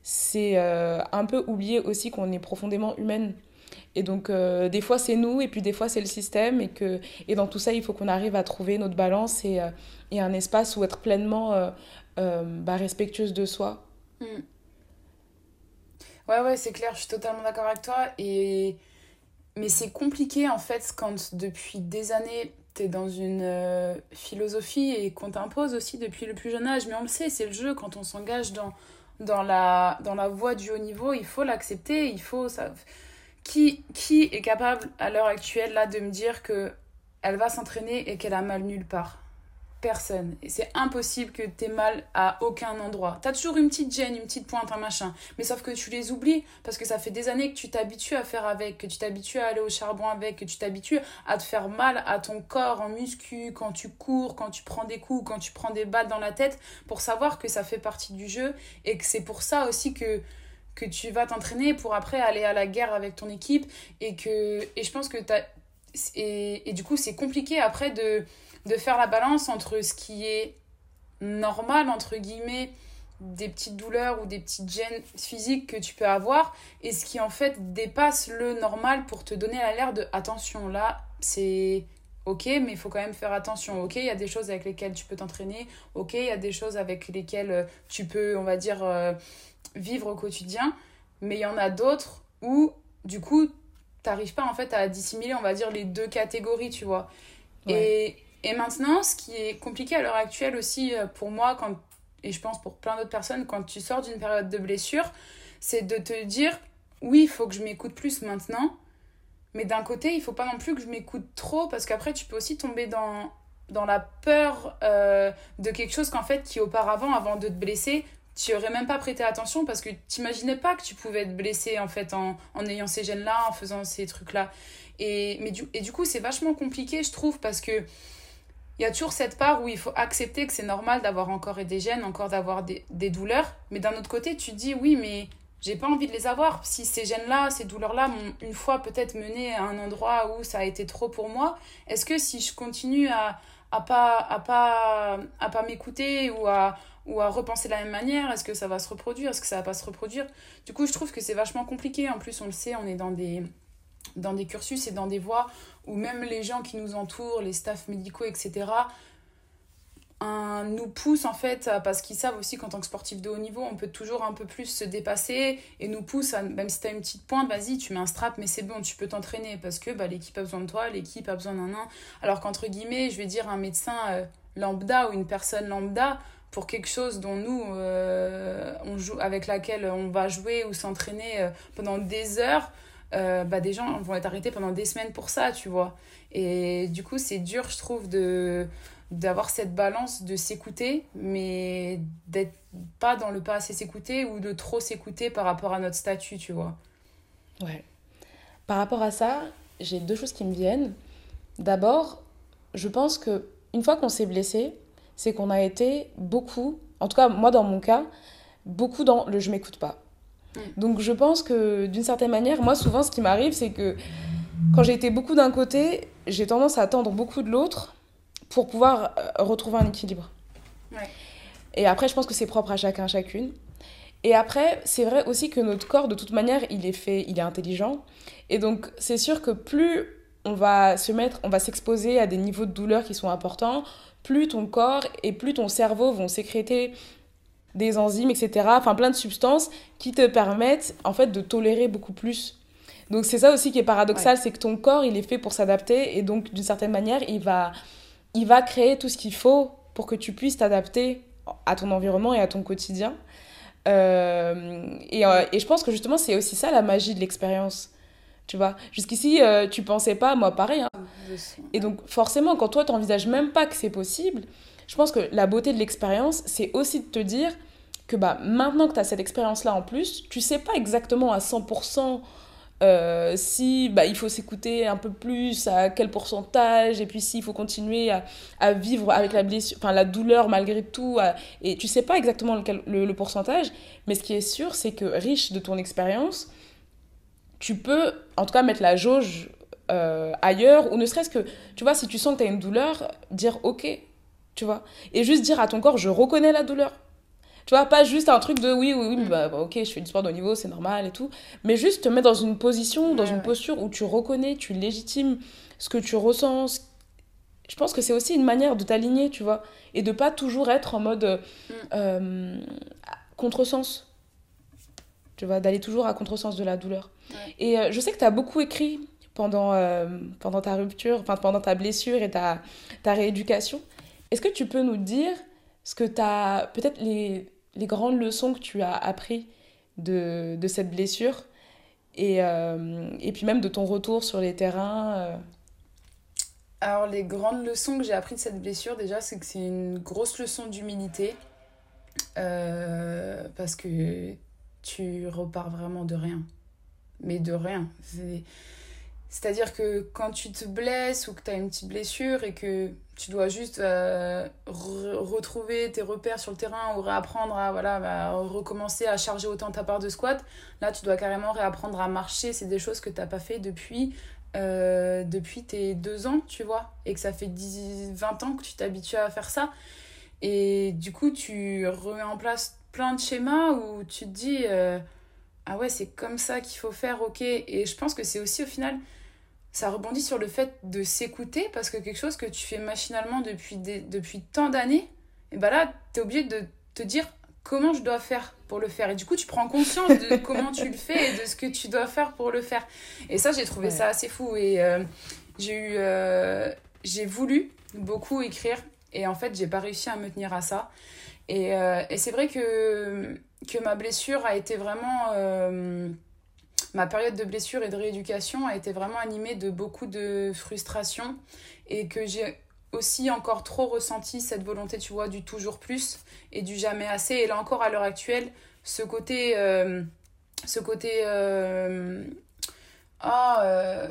c'est un peu oublier aussi qu'on est profondément humaine. Et donc, des fois, c'est nous, et puis des fois, c'est le système. Et, que, et dans tout ça, il faut qu'on arrive à trouver notre balance et, et un espace où être pleinement bah, respectueuse de soi. Mm. Ouais, ouais, c'est clair, je suis totalement d'accord avec toi. Et... Mais c'est compliqué en fait quand depuis des années t'es dans une euh, philosophie et qu'on t'impose aussi depuis le plus jeune âge. Mais on le sait, c'est le jeu quand on s'engage dans, dans, la, dans la voie du haut niveau, il faut l'accepter, il faut. Ça... Qui, qui est capable à l'heure actuelle là de me dire que elle va s'entraîner et qu'elle a mal nulle part? Personne. Et c'est impossible que tu aies mal à aucun endroit. Tu as toujours une petite gêne, une petite pointe, un machin. Mais sauf que tu les oublies parce que ça fait des années que tu t'habitues à faire avec, que tu t'habitues à aller au charbon avec, que tu t'habitues à te faire mal à ton corps en muscu quand tu cours, quand tu prends des coups, quand tu prends des balles dans la tête pour savoir que ça fait partie du jeu et que c'est pour ça aussi que que tu vas t'entraîner pour après aller à la guerre avec ton équipe et que et je pense que et, et du coup c'est compliqué après de de faire la balance entre ce qui est normal, entre guillemets, des petites douleurs ou des petites gênes physiques que tu peux avoir et ce qui en fait dépasse le normal pour te donner l'air de attention là c'est ok mais il faut quand même faire attention. Ok il y a des choses avec lesquelles tu peux t'entraîner. Ok il y a des choses avec lesquelles euh, tu peux on va dire euh, vivre au quotidien. Mais il y en a d'autres où du coup t'arrives pas en fait à dissimuler on va dire les deux catégories tu vois. Et, et maintenant ce qui est compliqué à l'heure actuelle aussi euh, pour moi quand et je pense pour plein d'autres personnes, quand tu sors d'une période de blessure, c'est de te dire oui, il faut que je m'écoute plus maintenant, mais d'un côté, il faut pas non plus que je m'écoute trop parce qu'après, tu peux aussi tomber dans, dans la peur euh, de quelque chose qu'en fait, qui auparavant, avant de te blesser, tu aurais même pas prêté attention parce que tu t'imaginais pas que tu pouvais être blessé en fait en, en ayant ces gènes-là, en faisant ces trucs-là. Et, mais du, et du coup, c'est vachement compliqué, je trouve, parce que il y a toujours cette part où il faut accepter que c'est normal d'avoir encore des gènes, encore d'avoir des, des, douleurs. Mais d'un autre côté, tu dis oui, mais j'ai pas envie de les avoir. Si ces gènes-là, ces douleurs-là m'ont une fois peut-être mené à un endroit où ça a été trop pour moi, est-ce que si je continue à, à pas, à pas, à pas m'écouter ou à, ou à repenser de la même manière, est-ce que ça va se reproduire, est-ce que ça va pas se reproduire? Du coup, je trouve que c'est vachement compliqué. En plus, on le sait, on est dans des dans des cursus et dans des voies où même les gens qui nous entourent, les staffs médicaux, etc., nous poussent en fait, parce qu'ils savent aussi qu'en tant que sportif de haut niveau, on peut toujours un peu plus se dépasser et nous poussent, même si tu as une petite pointe, vas-y, tu mets un strap, mais c'est bon, tu peux t'entraîner parce que bah, l'équipe a besoin de toi, l'équipe a besoin d'un nain. Alors qu'entre guillemets, je vais dire un médecin euh, lambda ou une personne lambda, pour quelque chose dont nous, euh, on joue, avec laquelle on va jouer ou s'entraîner euh, pendant des heures, euh, bah, des gens vont être arrêtés pendant des semaines pour ça, tu vois. Et du coup, c'est dur, je trouve, de d'avoir cette balance de s'écouter, mais d'être pas dans le pas assez s'écouter ou de trop s'écouter par rapport à notre statut, tu vois. Ouais. Par rapport à ça, j'ai deux choses qui me viennent. D'abord, je pense que une fois qu'on s'est blessé, c'est qu'on a été beaucoup, en tout cas moi dans mon cas, beaucoup dans le je m'écoute pas. Donc je pense que d'une certaine manière, moi souvent ce qui m'arrive, c'est que quand j'ai été beaucoup d'un côté, j'ai tendance à attendre beaucoup de l'autre pour pouvoir euh, retrouver un équilibre. Ouais. Et après, je pense que c'est propre à chacun, chacune. Et après, c'est vrai aussi que notre corps, de toute manière, il est fait, il est intelligent. Et donc, c'est sûr que plus on va se mettre, on va s'exposer à des niveaux de douleur qui sont importants, plus ton corps et plus ton cerveau vont sécréter des enzymes, etc. Enfin, plein de substances qui te permettent, en fait, de tolérer beaucoup plus. Donc, c'est ça aussi qui est paradoxal, ouais. c'est que ton corps, il est fait pour s'adapter et donc, d'une certaine manière, il va, il va créer tout ce qu'il faut pour que tu puisses t'adapter à ton environnement et à ton quotidien. Euh, et, euh, et, je pense que justement, c'est aussi ça la magie de l'expérience. Tu vois, jusqu'ici, euh, tu pensais pas, moi pareil. Hein. Et donc, forcément, quand toi, tu n'envisages même pas que c'est possible, je pense que la beauté de l'expérience, c'est aussi de te dire que bah, maintenant que tu as cette expérience-là en plus, tu sais pas exactement à 100% euh, si bah, il faut s'écouter un peu plus, à quel pourcentage, et puis s'il faut continuer à, à, vivre avec la blessure, enfin la douleur malgré tout, à, et tu sais pas exactement le, le, le, pourcentage, mais ce qui est sûr, c'est que riche de ton expérience, tu peux en tout cas mettre la jauge euh, ailleurs, ou ne serait-ce que, tu vois, si tu sens que tu as une douleur, dire ok, tu vois, et juste dire à ton corps, je reconnais la douleur. Tu vois, pas juste un truc de oui, oui, oui, bah, bah, ok, je fais du sport de haut niveau, c'est normal et tout. Mais juste te mettre dans une position, dans ouais, une ouais. posture où tu reconnais, tu légitimes ce que tu ressens. Je pense que c'est aussi une manière de t'aligner, tu vois. Et de pas toujours être en mode mm. euh, contresens. Tu vois, d'aller toujours à contresens de la douleur. Ouais. Et euh, je sais que tu as beaucoup écrit pendant, euh, pendant ta rupture, enfin pendant ta blessure et ta, ta rééducation. Est-ce que tu peux nous dire ce que tu as, peut-être les, les grandes leçons que tu as appris de, de cette blessure et, euh, et puis même de ton retour sur les terrains. Alors les grandes leçons que j'ai appris de cette blessure déjà c'est que c'est une grosse leçon d'humilité parce que tu repars vraiment de rien mais de rien c'est c'est-à-dire que quand tu te blesses ou que tu as une petite blessure et que tu dois juste euh, re retrouver tes repères sur le terrain ou réapprendre à voilà, bah, recommencer à charger autant ta part de squat, là tu dois carrément réapprendre à marcher. C'est des choses que tu n'as pas fait depuis, euh, depuis tes deux ans, tu vois, et que ça fait 10, 20 ans que tu t'habitues à faire ça. Et du coup, tu remets en place plein de schémas où tu te dis euh, ah ouais c'est comme ça qu'il faut faire ok et je pense que c'est aussi au final ça rebondit sur le fait de s'écouter parce que quelque chose que tu fais machinalement depuis, des, depuis tant d'années et ben là tu es obligé de te dire comment je dois faire pour le faire. Et du coup tu prends conscience de comment tu le fais et de ce que tu dois faire pour le faire. Et ça j'ai trouvé ça assez fou. Et euh, j'ai eu euh, j'ai voulu beaucoup écrire. Et en fait j'ai pas réussi à me tenir à ça et, euh, et c'est vrai que, que ma blessure a été vraiment. Euh, ma période de blessure et de rééducation a été vraiment animée de beaucoup de frustration et que j'ai aussi encore trop ressenti cette volonté, tu vois, du toujours plus et du jamais assez. Et là encore, à l'heure actuelle, ce côté. Euh, ce côté. ah.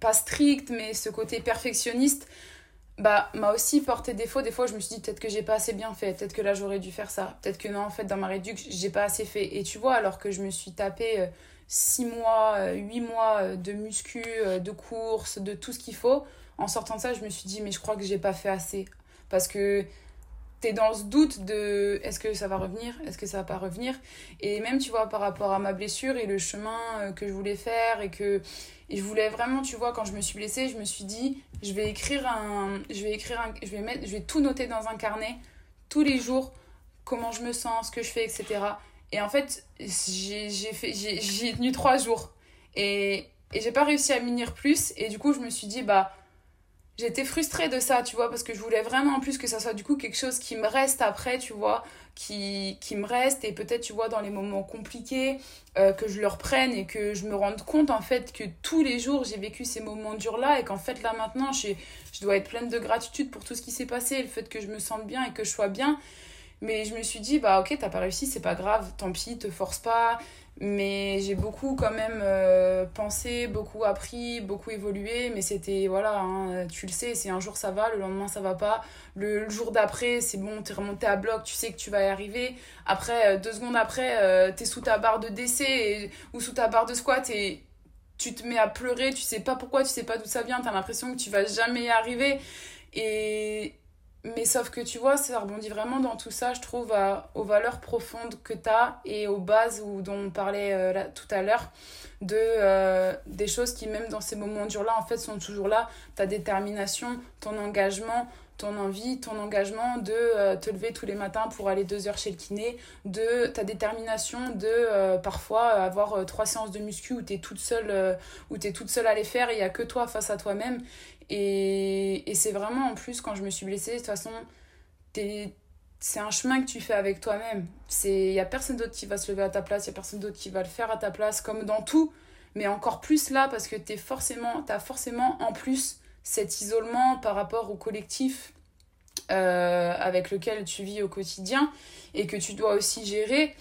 pas strict, mais ce côté perfectionniste bah m'a aussi porté défaut des fois je me suis dit peut-être que j'ai pas assez bien fait peut-être que là j'aurais dû faire ça. Peut-être que non en fait dans ma réduction j'ai pas assez fait. Et tu vois alors que je me suis tapé 6 euh, mois 8 euh, mois euh, de muscu de course de tout ce qu'il faut en sortant de ça je me suis dit mais je crois que j'ai pas fait assez. Parce que t'es dans ce doute de est-ce que ça va revenir, est-ce que ça va pas revenir. Et même, tu vois, par rapport à ma blessure et le chemin que je voulais faire et que et je voulais vraiment, tu vois, quand je me suis blessée, je me suis dit, je vais écrire un. Je vais écrire un. Je vais, mettre, je vais tout noter dans un carnet, tous les jours, comment je me sens, ce que je fais, etc. Et en fait, j'ai fait j'ai tenu trois jours. Et, et j'ai pas réussi à m'unir plus. Et du coup, je me suis dit, bah j'étais frustrée de ça, tu vois, parce que je voulais vraiment en plus que ça soit du coup quelque chose qui me reste après, tu vois, qui, qui me reste et peut-être, tu vois, dans les moments compliqués, euh, que je le reprenne et que je me rende compte en fait que tous les jours j'ai vécu ces moments durs-là et qu'en fait là maintenant je, je dois être pleine de gratitude pour tout ce qui s'est passé, le fait que je me sente bien et que je sois bien. Mais je me suis dit, bah ok, t'as pas réussi, c'est pas grave, tant pis, te force pas, mais j'ai beaucoup quand même euh, pensé, beaucoup appris, beaucoup évolué. Mais c'était, voilà, hein, tu le sais, c'est un jour ça va, le lendemain ça va pas. Le, jour d'après, c'est bon, t'es remonté à bloc, tu sais que tu vas y arriver. Après, euh, deux secondes après, euh, t'es sous ta barre de décès ou sous ta barre de squat et tu te mets à pleurer, tu sais pas pourquoi, tu sais pas d'où ça vient, t'as l'impression que tu vas jamais y arriver. Et, mais sauf que tu vois, ça rebondit vraiment dans tout ça, je trouve, aux valeurs profondes que tu as et aux bases où, dont on parlait euh, tout à l'heure, de euh, des choses qui, même dans ces moments durs-là, en fait, sont toujours là. Ta détermination, ton engagement, ton envie, ton engagement de euh, te lever tous les matins pour aller deux heures chez le kiné, de ta détermination de parfois avoir trois séances de muscu où tu es toute seule à les faire et il n'y a que toi face à toi-même. Et, c'est vraiment en plus quand je me suis blessée, de toute façon, c'est un chemin que tu fais avec toi-même. Il n'y a personne d'autre qui va se lever à ta place, il n'y a personne d'autre qui va le faire à ta place, comme dans tout. Mais encore plus là, parce que tu forcément, as forcément en plus cet isolement par rapport au collectif euh, avec lequel tu vis au quotidien et que tu dois aussi gérer.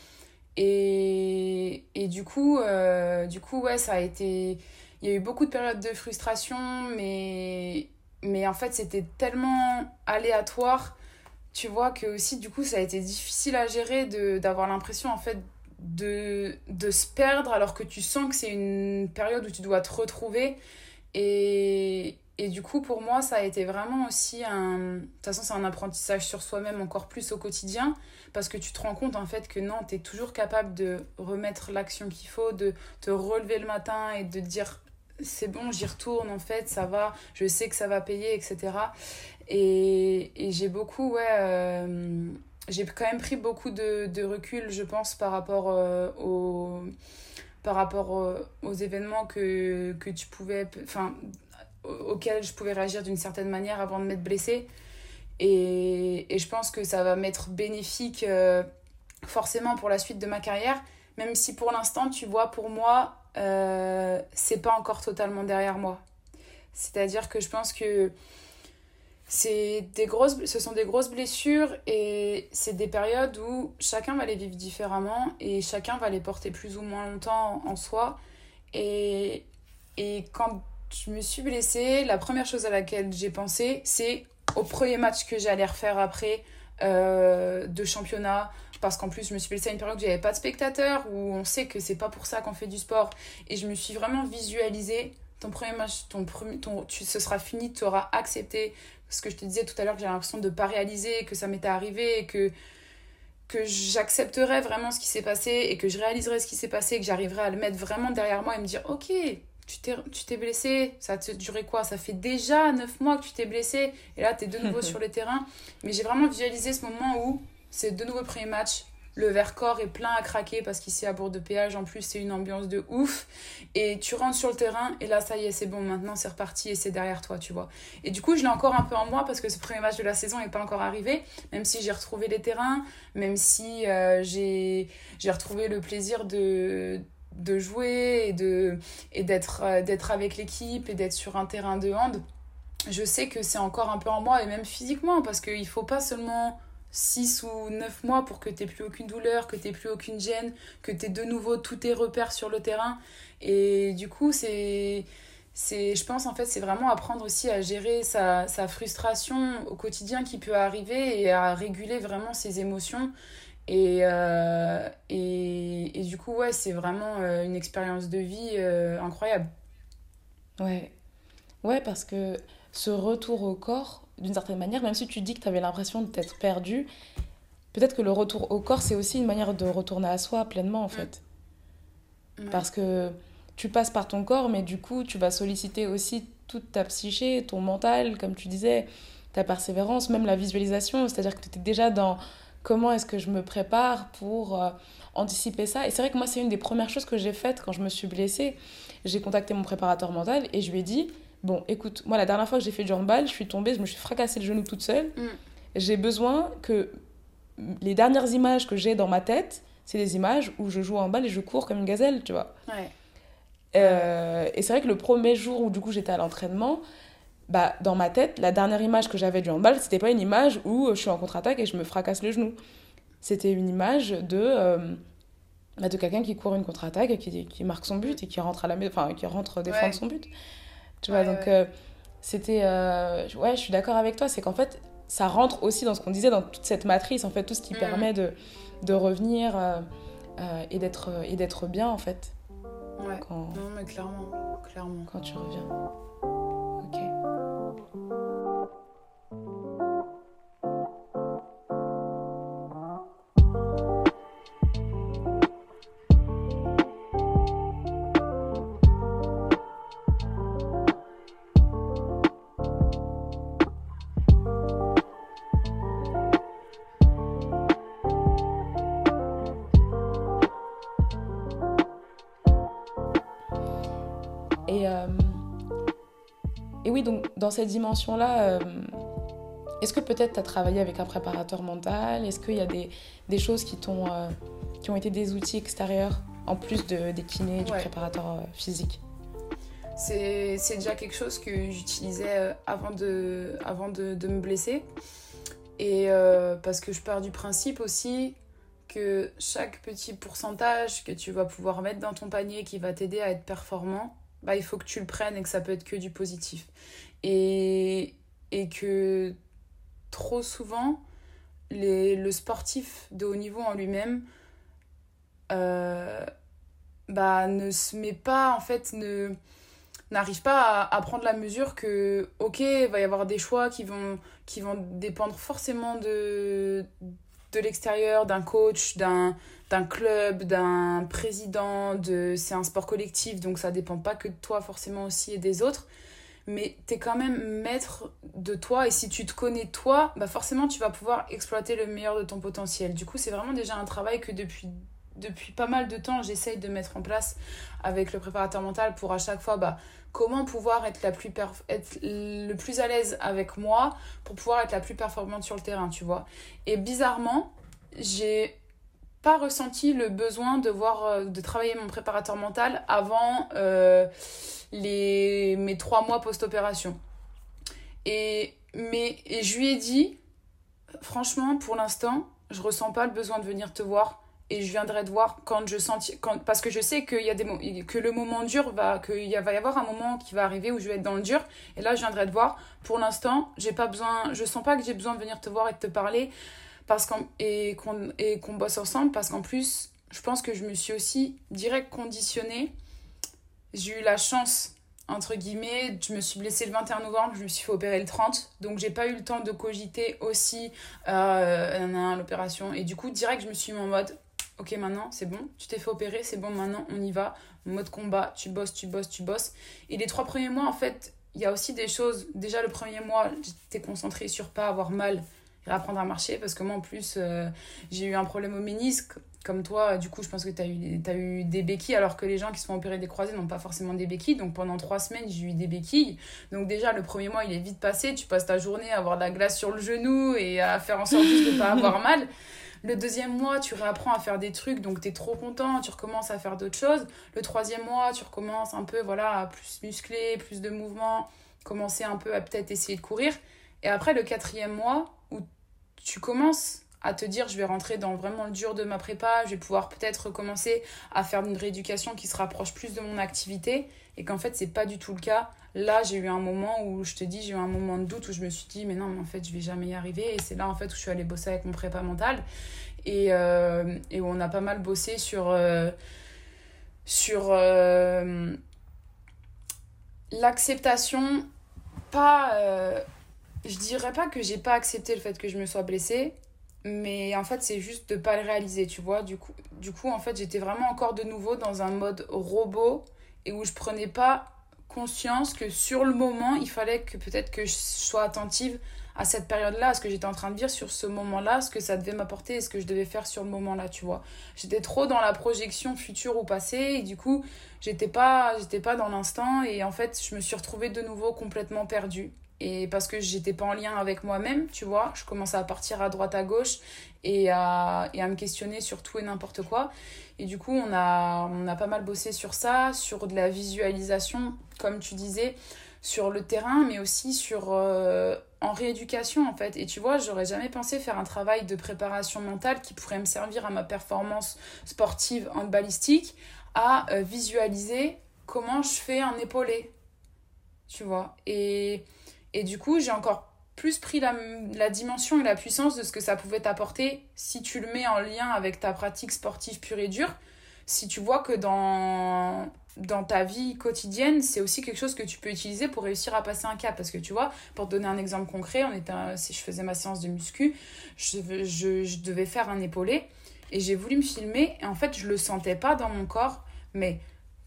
Et, et du, coup, euh, du coup, ouais, ça a été il y a eu beaucoup de périodes de frustration, mais, mais en fait, c'était tellement aléatoire, tu vois, que aussi, du coup, ça a été difficile à gérer d'avoir l'impression, en fait, de, de se perdre alors que tu sens que c'est une période où tu dois te retrouver. Et, et du coup, pour moi, ça a été vraiment aussi un. De toute façon, c'est un apprentissage sur soi-même encore plus au quotidien, parce que tu te rends compte en fait que non, tu es toujours capable de remettre l'action qu'il faut, de te relever le matin et de dire c'est bon, j'y retourne en fait, ça va, je sais que ça va payer, etc. Et, et j'ai beaucoup, ouais, euh, j'ai quand même pris beaucoup de, recul, je pense, par rapport, euh, aux, par rapport euh, événements que, que tu pouvais, enfin, auxquels je pouvais réagir d'une certaine manière avant de m'être blessée. Et, et, je pense que ça va m'être bénéfique forcément pour la suite de ma carrière, même si pour l'instant, tu vois, pour moi, euh, c'est pas encore totalement derrière moi. C'est-à-dire que je pense que c'est des grosses, ce sont des grosses blessures et c'est des périodes où chacun va les vivre différemment et chacun va les porter plus ou moins longtemps en soi. Et, et quand je me suis blessée, la première chose à laquelle j'ai pensé, c'est au premier match que j'allais refaire après euh, de championnat, parce qu'en plus je me suis blessée à une période où j'avais pas de spectateurs où on sait que c'est pas pour ça qu'on fait du sport. Et je me suis vraiment visualisé ton premier match ton premier ton tu ce sera fini tu auras accepté ce que je te disais tout à l'heure que j'ai l'impression de pas réaliser que ça m'était arrivé et que que j'accepterais vraiment ce qui s'est passé et que je réaliserais ce qui s'est passé, et que j'arriverais à le mettre vraiment derrière moi et me dire ok, tu t'es blessé, ça a duré quoi? Ça fait déjà 9 mois que tu t'es blessé et là tu es de nouveau sur le terrain. Mais j'ai vraiment visualisé ce moment où c'est de nouveau le premier match, le Vercors est plein à craquer parce qu'ici à bord de péage en plus c'est une ambiance de ouf. Et tu rentres sur le terrain et là ça y est c'est bon maintenant c'est reparti et c'est derrière toi tu vois. Et du coup je l'ai encore un peu en moi parce que ce premier match de la saison n'est pas encore arrivé même si j'ai retrouvé les terrains même si euh, j'ai retrouvé le plaisir de de jouer et de et d'être euh, d'être avec l'équipe et d'être sur un terrain de hand. Je sais que c'est encore un peu en moi et même physiquement parce qu'il faut pas seulement 6 ou 9 mois pour que tu plus aucune douleur, que tu plus aucune gêne, que tu de nouveau tous tes repères sur le terrain. Et du coup, c'est. c'est je pense en fait, c'est vraiment apprendre aussi à gérer sa, sa, frustration au quotidien qui peut arriver et à réguler vraiment ses émotions. Et, euh, et, et, du coup, ouais, c'est vraiment euh, une expérience de vie euh, incroyable. Ouais. Ouais, parce que ce retour au corps, d'une certaine manière, même si tu dis que tu avais l'impression de t'être perdu, peut-être que le retour au corps, c'est aussi une manière de retourner à soi pleinement, en mm. fait. Parce que tu passes par ton corps, mais du coup, tu vas solliciter aussi toute ta psyché, ton mental, comme tu disais, ta persévérance, même la visualisation. C'est-à-dire que tu étais déjà dans comment est-ce que je me prépare pour euh, anticiper ça. Et c'est vrai que moi, c'est une des premières choses que j'ai faites quand je me suis blessée. J'ai contacté mon préparateur mental et je lui ai dit Bon, écoute, moi, la dernière fois que j'ai fait du handball, je suis tombée, je me suis fracassé le genou toute seule. Mm. J'ai besoin que les dernières images que j'ai dans ma tête, c'est des images où je joue au handball et je cours comme une gazelle, tu vois. Ouais. Euh, et c'est vrai que le premier jour où du coup j'étais à l'entraînement, bah, dans ma tête, la dernière image que j'avais du handball, c'était pas une image où je suis en contre-attaque et je me fracasse le genou. C'était une image de, euh, bah, de quelqu'un qui court une contre-attaque et qui, qui, marque son but et qui rentre, à la, enfin, qui rentre défendre son but. Tu vois, donc euh, c'était. Euh, ouais, je suis d'accord avec toi, c'est qu'en fait, ça rentre aussi dans ce qu'on disait, dans toute cette matrice, en fait, tout ce qui mm. permet de, de revenir euh, et d'être bien, en fait. Ouais. Quand, non, mais clairement, clairement. Quand tu reviens. Dans cette dimension-là, euh, est-ce que peut-être tu as travaillé avec un préparateur mental? Est-ce qu'il y a des, des choses qui, euh, qui ont été des outils extérieurs en plus de, des kinés, du préparateur euh, physique? C'est déjà quelque chose que j'utilisais avant, de, avant de, de, me blesser. Et parce que je pars du principe aussi que chaque petit pourcentage que tu vas pouvoir mettre dans ton panier qui va t'aider à être performant, bah, il faut que tu le prennes et que ça peut être que du positif. Et, et que trop souvent, les, le sportif de haut niveau en lui-même euh, bah, ne se met pas, en fait, ne n'arrive pas à, prendre la mesure que, ok, il va y avoir des choix qui vont, qui vont dépendre forcément de, de l'extérieur, d'un coach, d'un club, d'un président, de c'est un sport collectif, donc ça dépend pas que de toi forcément aussi et des autres mais tu es quand même maître de toi et si tu te connais toi, bah forcément tu vas pouvoir exploiter le meilleur de ton potentiel. Du coup, c'est vraiment déjà un travail que depuis, pas mal de temps, j'essaye de mettre en place avec le préparateur mental pour à chaque fois bah, comment pouvoir être, la plus être le plus à l'aise avec moi pour pouvoir être la plus performante sur le terrain, tu vois. Et bizarrement, j'ai pas ressenti le besoin de voir euh, de travailler mon préparateur mental avant euh, les, mes trois mois post-opération. Et, mais, et je lui ai dit, franchement, pour l'instant, je ressens pas le besoin de venir te voir et je viendrai te voir quand je sens quand parce que je sais qu'il y a des que le moment dur va qu'il va y avoir un moment qui va arriver où je vais être dans le dur. Et là je viendrai te voir. Pour l'instant j'ai pas besoin je sens pas que j'ai besoin de venir te voir et de te parler parce qu'on et qu'on et qu'on bosse ensemble parce qu'en plus je pense que je me suis aussi direct conditionnée. J'ai eu la chance entre guillemets, je me suis blessée le 21 novembre, je me suis fait opérer le 30, donc j'ai pas eu le temps de cogiter aussi euh, l'opération. Et du coup, direct, je me suis mis en mode, ok, maintenant c'est bon, tu t'es fait opérer, c'est bon, maintenant on y va, mode combat, tu bosses, tu bosses, tu bosses. Et les trois premiers mois, en fait, il y a aussi des choses. Déjà, le premier mois, j'étais concentrée sur pas avoir mal et apprendre à marcher parce que moi, en plus, euh, j'ai eu un problème au ménisque comme toi, du coup, je pense que tu as, eu, as eu des béquilles, alors que les gens qui se font opérer des croisés n'ont pas forcément des béquilles. Donc pendant trois semaines, j'ai eu des béquilles. Donc déjà, le premier mois, il est vite passé. Tu passes ta journée à avoir de la glace sur le genou et à faire en sorte de ne pas avoir mal. Le deuxième mois, tu réapprends à faire des trucs, donc tu es trop content, tu recommences à faire d'autres choses. Le troisième mois, tu recommences un peu, voilà, à plus muscler, plus de mouvements, commencer un peu à peut-être essayer de courir. Et après, le quatrième mois, où tu commences à te dire je vais rentrer dans vraiment le dur de ma prépa, je vais pouvoir peut-être recommencer à faire une rééducation qui se rapproche plus de mon activité et qu'en fait c'est pas du tout le cas. Là, j'ai eu un moment où je te dis, j'ai eu un moment de doute où je me suis dit mais non, mais en fait, je vais jamais y arriver. Et c'est là en fait où je suis allée bosser avec mon prépa mental. Et, euh, et où on a pas mal bossé sur euh, sur euh, l'acceptation. Pas je dirais pas que j'ai pas accepté le fait que je me sois blessée mais en fait c'est juste de pas le réaliser tu vois. Du coup du coup en fait j'étais vraiment encore de nouveau dans un mode robot et où je prenais pas conscience que sur le moment il fallait que peut-être que je sois attentive à cette période là à ce que j'étais en train de dire sur ce moment là ce que ça devait m'apporter et ce que je devais faire sur le moment là tu vois. J'étais trop dans la projection future ou passée et du coup j'étais pas j'étais pas dans l'instant et en fait je me suis retrouvée de nouveau complètement perdue et parce que j'étais pas en lien avec moi-même, tu vois, je commençais à partir à droite à gauche et à, et à me questionner sur tout et n'importe quoi. Et du coup, on a, on a pas mal bossé sur ça, sur de la visualisation, comme tu disais, sur le terrain, mais aussi sur euh, en rééducation en fait. Et tu vois, j'aurais jamais pensé faire un travail de préparation mentale qui pourrait me servir à ma performance sportive en balistique, à euh, visualiser comment je fais un épaulé, tu vois. Et et du coup, j'ai encore plus pris la, la, dimension et la puissance de ce que ça pouvait t'apporter si tu le mets en lien avec ta pratique sportive pure et dure. Si tu vois que dans, dans ta vie quotidienne, c'est aussi quelque chose que tu peux utiliser pour réussir à passer un cap. Parce que tu vois, pour te donner un exemple concret, on était, si je faisais ma séance de muscu, je, je, je devais faire un épaulé et j'ai voulu me filmer et en fait, je le sentais pas dans mon corps, mais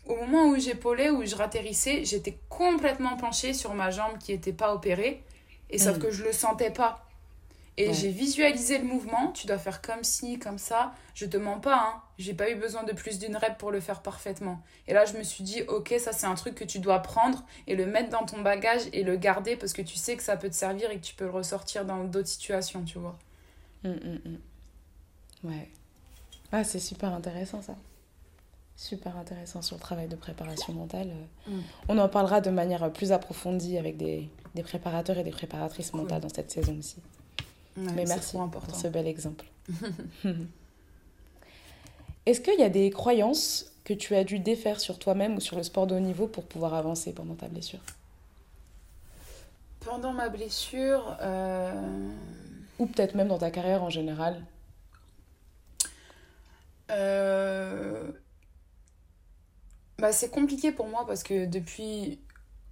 au moment où j'épaulais, où je ratterrissais, j'étais complètement penchée sur ma jambe qui n'était pas opérée. Et sauf mm. que je le sentais pas. Et j'ai visualisé le mouvement. Tu dois faire comme ci, comme ça. Je te mens pas, hein. J'ai pas eu besoin de plus d'une rep pour le faire parfaitement. Et là, je me suis dit, ok, ça c'est un truc que tu dois prendre et le mettre dans ton bagage et le garder parce que tu sais que ça peut te servir et que tu peux le ressortir dans d'autres situations, tu vois. Mm, mm, ouais. Ah, c'est super intéressant ça super intéressant sur le travail de préparation mentale. Mm. On en parlera de manière plus approfondie avec des, des préparateurs et des préparatrices mentales dans cette saison aussi. Mais merci pour ce bel exemple. Est-ce qu'il y a des croyances que tu as dû défaire sur toi-même ou sur le sport de haut niveau pour pouvoir avancer pendant ta blessure? Pendant ma blessure... Euh, ou peut-être même dans ta carrière en général? euh, bah, c'est compliqué pour moi parce que depuis.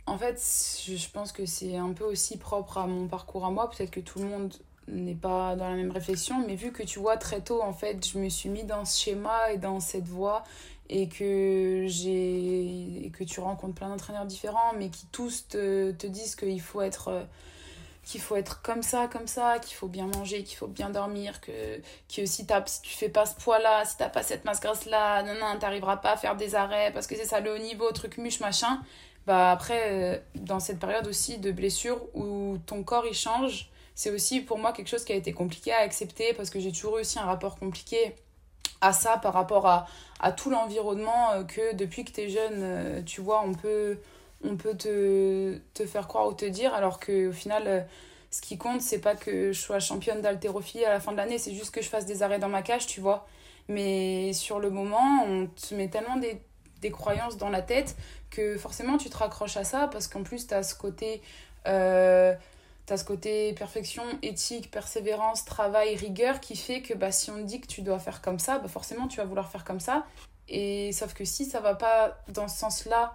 En fait, je pense que c'est un peu aussi propre à mon parcours à moi. Peut-être que tout le monde n'est pas dans la même réflexion, mais vu que tu vois très tôt, en fait, je me suis mis dans ce schéma et dans cette voie et que j'ai que tu rencontres plein d'entraîneurs différents, mais qui tous te, te disent qu'il faut être qu'il faut être comme ça, comme ça, qu'il faut bien manger, qu'il faut bien dormir, que, si, si tu fais pas ce poids-là, si t'as pas cette masse grasse-là, non, non, t'arriveras pas à faire des arrêts parce que c'est ça le haut niveau, truc muche, machin. Bah après, euh, dans cette période aussi de blessure où ton corps il change, c'est aussi pour moi quelque chose qui a été compliqué à accepter parce que j'ai toujours eu aussi un rapport compliqué à ça par rapport à, à tout l'environnement euh, que depuis que t'es jeune, euh, tu vois, on peut on peut te, te, faire croire ou te dire, alors qu'au final, euh, ce qui compte, c'est pas que je sois championne d'haltérophilie à la fin de l'année, c'est juste que je fasse des arrêts dans ma cage, tu vois. Mais sur le moment, on te met tellement des, des croyances dans la tête que forcément tu te raccroches à ça parce qu'en plus, tu as ce côté. Euh, ce côté perfection, éthique, persévérance, travail, rigueur qui fait que bah, si on te dit que tu dois faire comme ça, bah, forcément tu vas vouloir faire comme ça. Et sauf que si ça va pas dans ce sens-là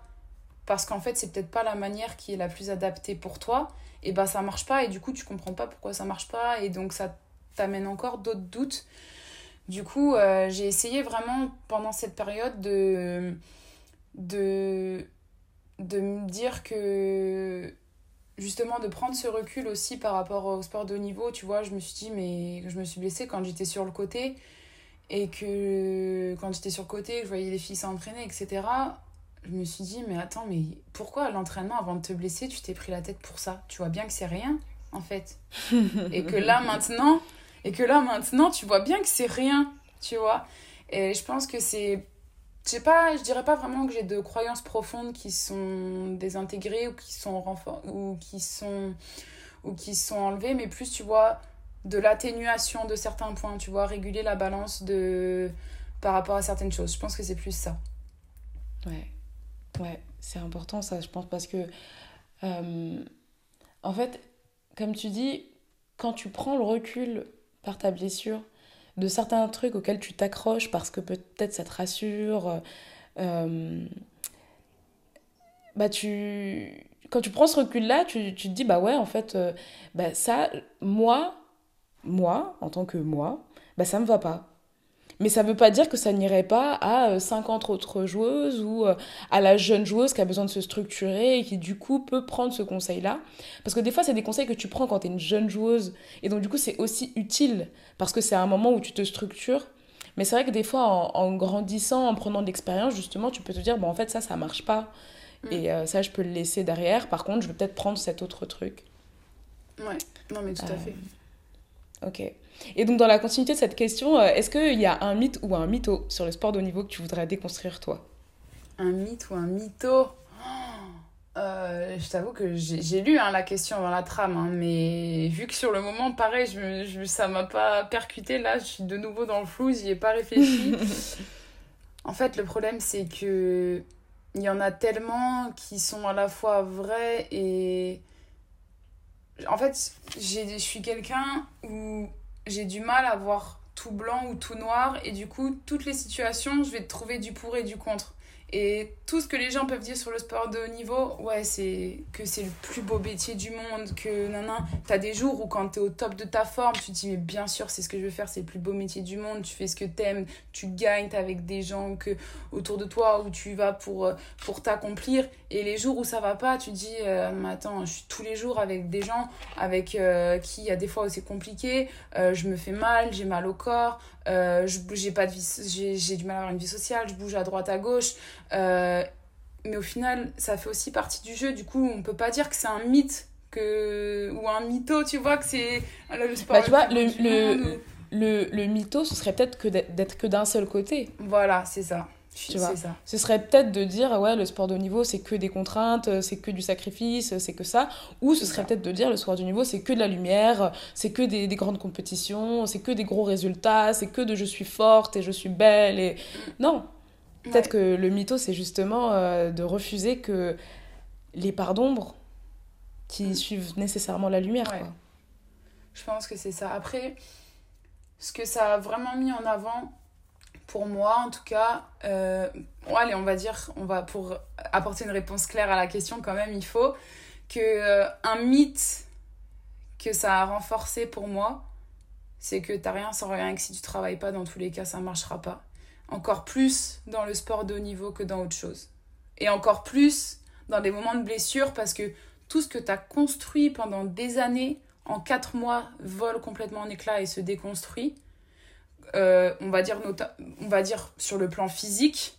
parce qu'en fait c'est peut-être pas la manière qui est la plus adaptée pour toi. Et bah ça marche pas. Et du coup tu comprends pas pourquoi ça marche pas. Et donc ça t'amène encore d'autres doutes. Du coup euh, j'ai essayé vraiment pendant cette période de de de me dire que justement de prendre ce recul aussi par rapport au sport de haut niveau. Tu vois je me suis dit mais je me suis blessée quand j'étais sur le côté. Et que quand j'étais sur le côté je voyais les filles s'entraîner etc je me suis dit, mais attends, mais pourquoi l'entraînement, avant de te blesser, tu t'es pris la tête pour ça? Tu vois bien que c'est rien, en fait. et que là, maintenant, et que là, maintenant, tu vois bien que c'est rien, tu vois. Et je pense que c'est. Je sais pas, je dirais pas vraiment que j'ai de croyances profondes qui sont désintégrées ou qui sont renfor ou qui sont ou qui sont enlevées, mais plus tu vois de l'atténuation de certains points, tu vois, réguler la balance de par rapport à certaines choses. Je pense que c'est plus ça. Ouais. Ouais, c'est important ça, je pense, parce que, euh, en fait, comme tu dis, quand tu prends le recul par ta blessure de certains trucs auxquels tu t'accroches parce que peut-être ça te rassure, euh, bah tu... Quand tu prends ce recul-là, tu, tu, te dis, bah ouais, en fait, euh, bah ça, moi, moi, en tant que moi, bah ça me va pas. Mais ça ne veut pas dire que ça n'irait pas à 50 euh, autres joueuses ou euh, à la jeune joueuse qui a besoin de se structurer et qui du coup peut prendre ce conseil-là. Parce que des fois, c'est des conseils que tu prends quand tu es une jeune joueuse. Et donc du coup, c'est aussi utile parce que c'est un moment où tu te structures. Mais c'est vrai que des fois, en, grandissant, en prenant de l'expérience, justement, tu peux te dire, bon, en fait, ça, ça marche pas. Mm. Et euh, ça, je peux le laisser derrière. Par contre, je vais peut-être prendre cet autre truc. Ouais, non, mais tout à fait. Ok. Et donc, dans la continuité de cette question, euh, est-ce qu'il y a un mythe ou un mytho sur le sport de haut niveau que tu voudrais déconstruire, toi? Un mythe ou un mytho? Euh, je t'avoue que j'ai lu hein, la question dans la trame, hein, mais vu que sur le moment, pareil, je, je, ça m'a pas percuté, là, je suis de nouveau dans le flou, j'y ai pas réfléchi. en fait, le problème, c'est que il y en a tellement qui sont à la fois vrais et. En fait, je suis quelqu'un où j'ai du mal à voir tout blanc ou tout noir et du coup toutes les situations je vais trouver du pour et du contre et tout ce que les gens peuvent dire sur le sport de haut niveau, ouais, c'est que c'est le plus beau métier du monde, que non. T'as des jours où quand t'es au top de ta forme, tu te dis, mais bien sûr, c'est ce que je veux faire, c'est le plus beau métier du monde, tu fais ce que t'aimes, tu gagnes, t'es avec des gens que, autour de toi où tu vas pour, pour t'accomplir. Et les jours où ça va pas, tu te dis, euh, attends, je suis tous les jours avec des gens avec euh, qui, il y a des fois, c'est compliqué, euh, je me fais mal, j'ai mal au corps, euh, j'ai pas de vie j'ai du mal à avoir une vie sociale je bouge à droite à gauche euh, mais au final ça fait aussi partie du jeu. Du coup on peut pas dire que c'est un mythe que ou un mytho tu vois que c'est le sport bah, tu vois le le, le, le mytho ce serait peut-être que d'être que d'un seul côté. Voilà c'est ça tu vois, ça. Ce serait peut-être de dire, ouais, le sport de haut niveau, c'est que des contraintes, c'est que du sacrifice, c'est que ça. Ou ce serait peut-être de dire, le sport de niveau, c'est que de la lumière, c'est que des, des, grandes compétitions, c'est que des gros résultats, c'est que de je suis forte et je suis belle. Et... Non. Peut-être que le mytho, c'est justement euh, de refuser que les parts d'ombre qui mm. suivent nécessairement la lumière. Quoi. Je pense que c'est ça. Après, ce que ça a vraiment mis en avant, pour moi, en tout cas, euh, allez, on va dire, on va pour apporter une réponse claire à la question, quand même, il faut que euh, un mythe que ça a renforcé pour moi, c'est que t'as rien sans rien que si tu travailles pas, dans tous les cas, ça marchera pas. Encore plus dans le sport de haut niveau que dans autre chose. Et encore plus dans des moments de blessure parce que tout ce que tu as construit pendant des années, en quatre mois, vole complètement en éclats et se déconstruit. Euh, on, va dire on va dire sur le plan physique,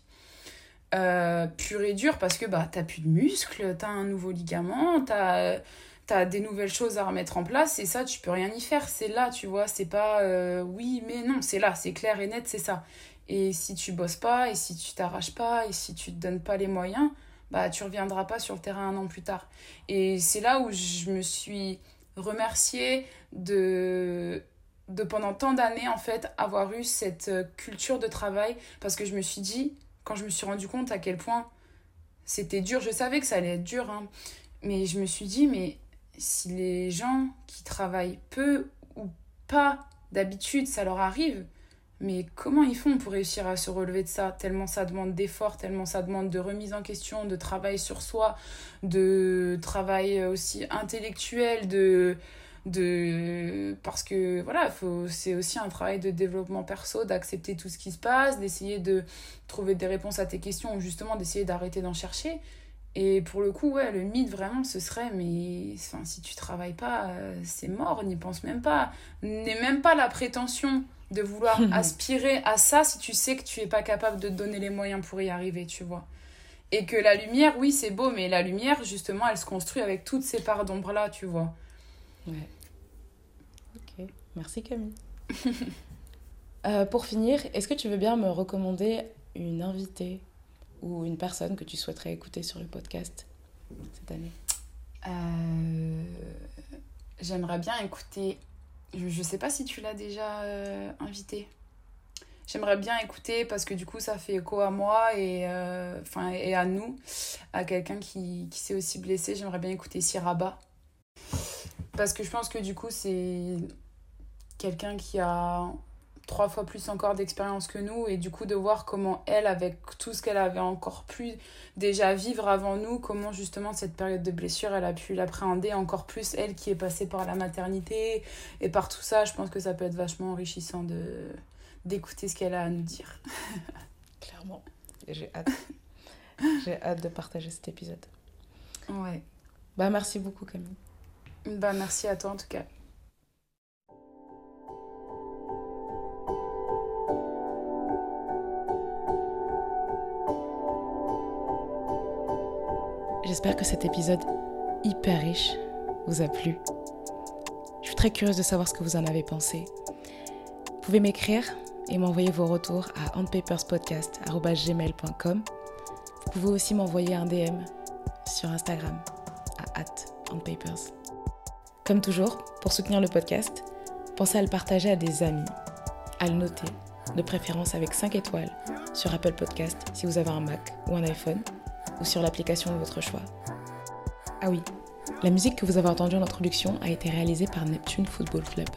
euh, pur et dur, parce que bah, t'as plus de muscles, t'as un nouveau ligament, t'as as des nouvelles choses à remettre en place, et ça, tu peux rien y faire. C'est là, tu vois, c'est pas euh, oui, mais non, c'est là, c'est clair et net, c'est ça. Et si tu bosses pas, et si tu t'arraches pas, et si tu te donnes pas les moyens, bah tu reviendras pas sur le terrain un an plus tard. Et c'est là où je me suis remerciée de de pendant tant d'années en fait avoir eu cette euh, culture de travail parce que je me suis dit quand je me suis rendu compte à quel point c'était dur je savais que ça allait être dur hein, mais je me suis dit mais si les gens qui travaillent peu ou pas d'habitude ça leur arrive Mais comment ils font pour réussir à se relever de ça? Tellement ça demande d'efforts, tellement ça demande de remise en question, de travail sur soi, de travail aussi intellectuel, de de parce que voilà faut c'est aussi un travail de développement perso d'accepter tout ce qui se passe d'essayer de trouver des réponses à tes questions ou justement d'essayer d'arrêter d'en chercher. Et pour le coup ouais le mythe vraiment ce serait mais enfin si tu travailles pas euh, c'est mort n'y pense même pas. N'aie même pas la prétention de vouloir aspirer à ça si tu sais que tu es pas capable de te donner les moyens pour y arriver tu vois. Et que la lumière oui c'est beau mais la lumière justement elle se construit avec toutes ces parts d'ombre là tu vois. Ouais Merci Camille. Euh, pour finir, est-ce que tu veux bien me recommander une invitée ou une personne que tu souhaiterais écouter sur le podcast cette année? Euh, J'aimerais bien écouter. Je ne sais pas si tu l'as déjà euh, invité. J'aimerais bien écouter parce que du coup ça fait écho à moi et, enfin et à nous, à quelqu'un qui, qui s'est aussi blessé. J'aimerais bien écouter Siraba. Parce que je pense que du coup c'est quelqu'un qui a trois fois plus encore d'expérience que nous et du coup de voir comment elle avec tout ce qu'elle avait encore plus déjà vivre avant nous comment justement cette période de blessure elle a pu l'appréhender encore plus elle qui est passée par la maternité et par tout ça je pense que ça peut être vachement enrichissant de d'écouter ce qu'elle a à nous dire. Clairement. J'ai hâte. J'ai hâte de partager cet épisode. Ouais. Bah merci beaucoup Camille. Bah merci à toi en tout cas J'espère que cet épisode hyper riche vous a plu. Je suis très curieuse de savoir ce que vous en avez pensé. Vous pouvez m'écrire et m'envoyer vos retours à onpaperspodcast.gmail.com. Vous pouvez aussi m'envoyer un DM sur Instagram à onpapers. Comme toujours, pour soutenir le podcast, pensez à le partager à des amis, à le noter, de préférence avec 5 étoiles sur Apple Podcast si vous avez un Mac ou un iPhone ou sur l'application de votre choix. Ah oui, la musique que vous avez entendue en introduction a été réalisée par Neptune Football Club.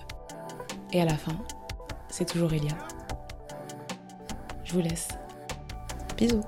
Et à la fin, c'est toujours Elia. Je vous laisse. Bisous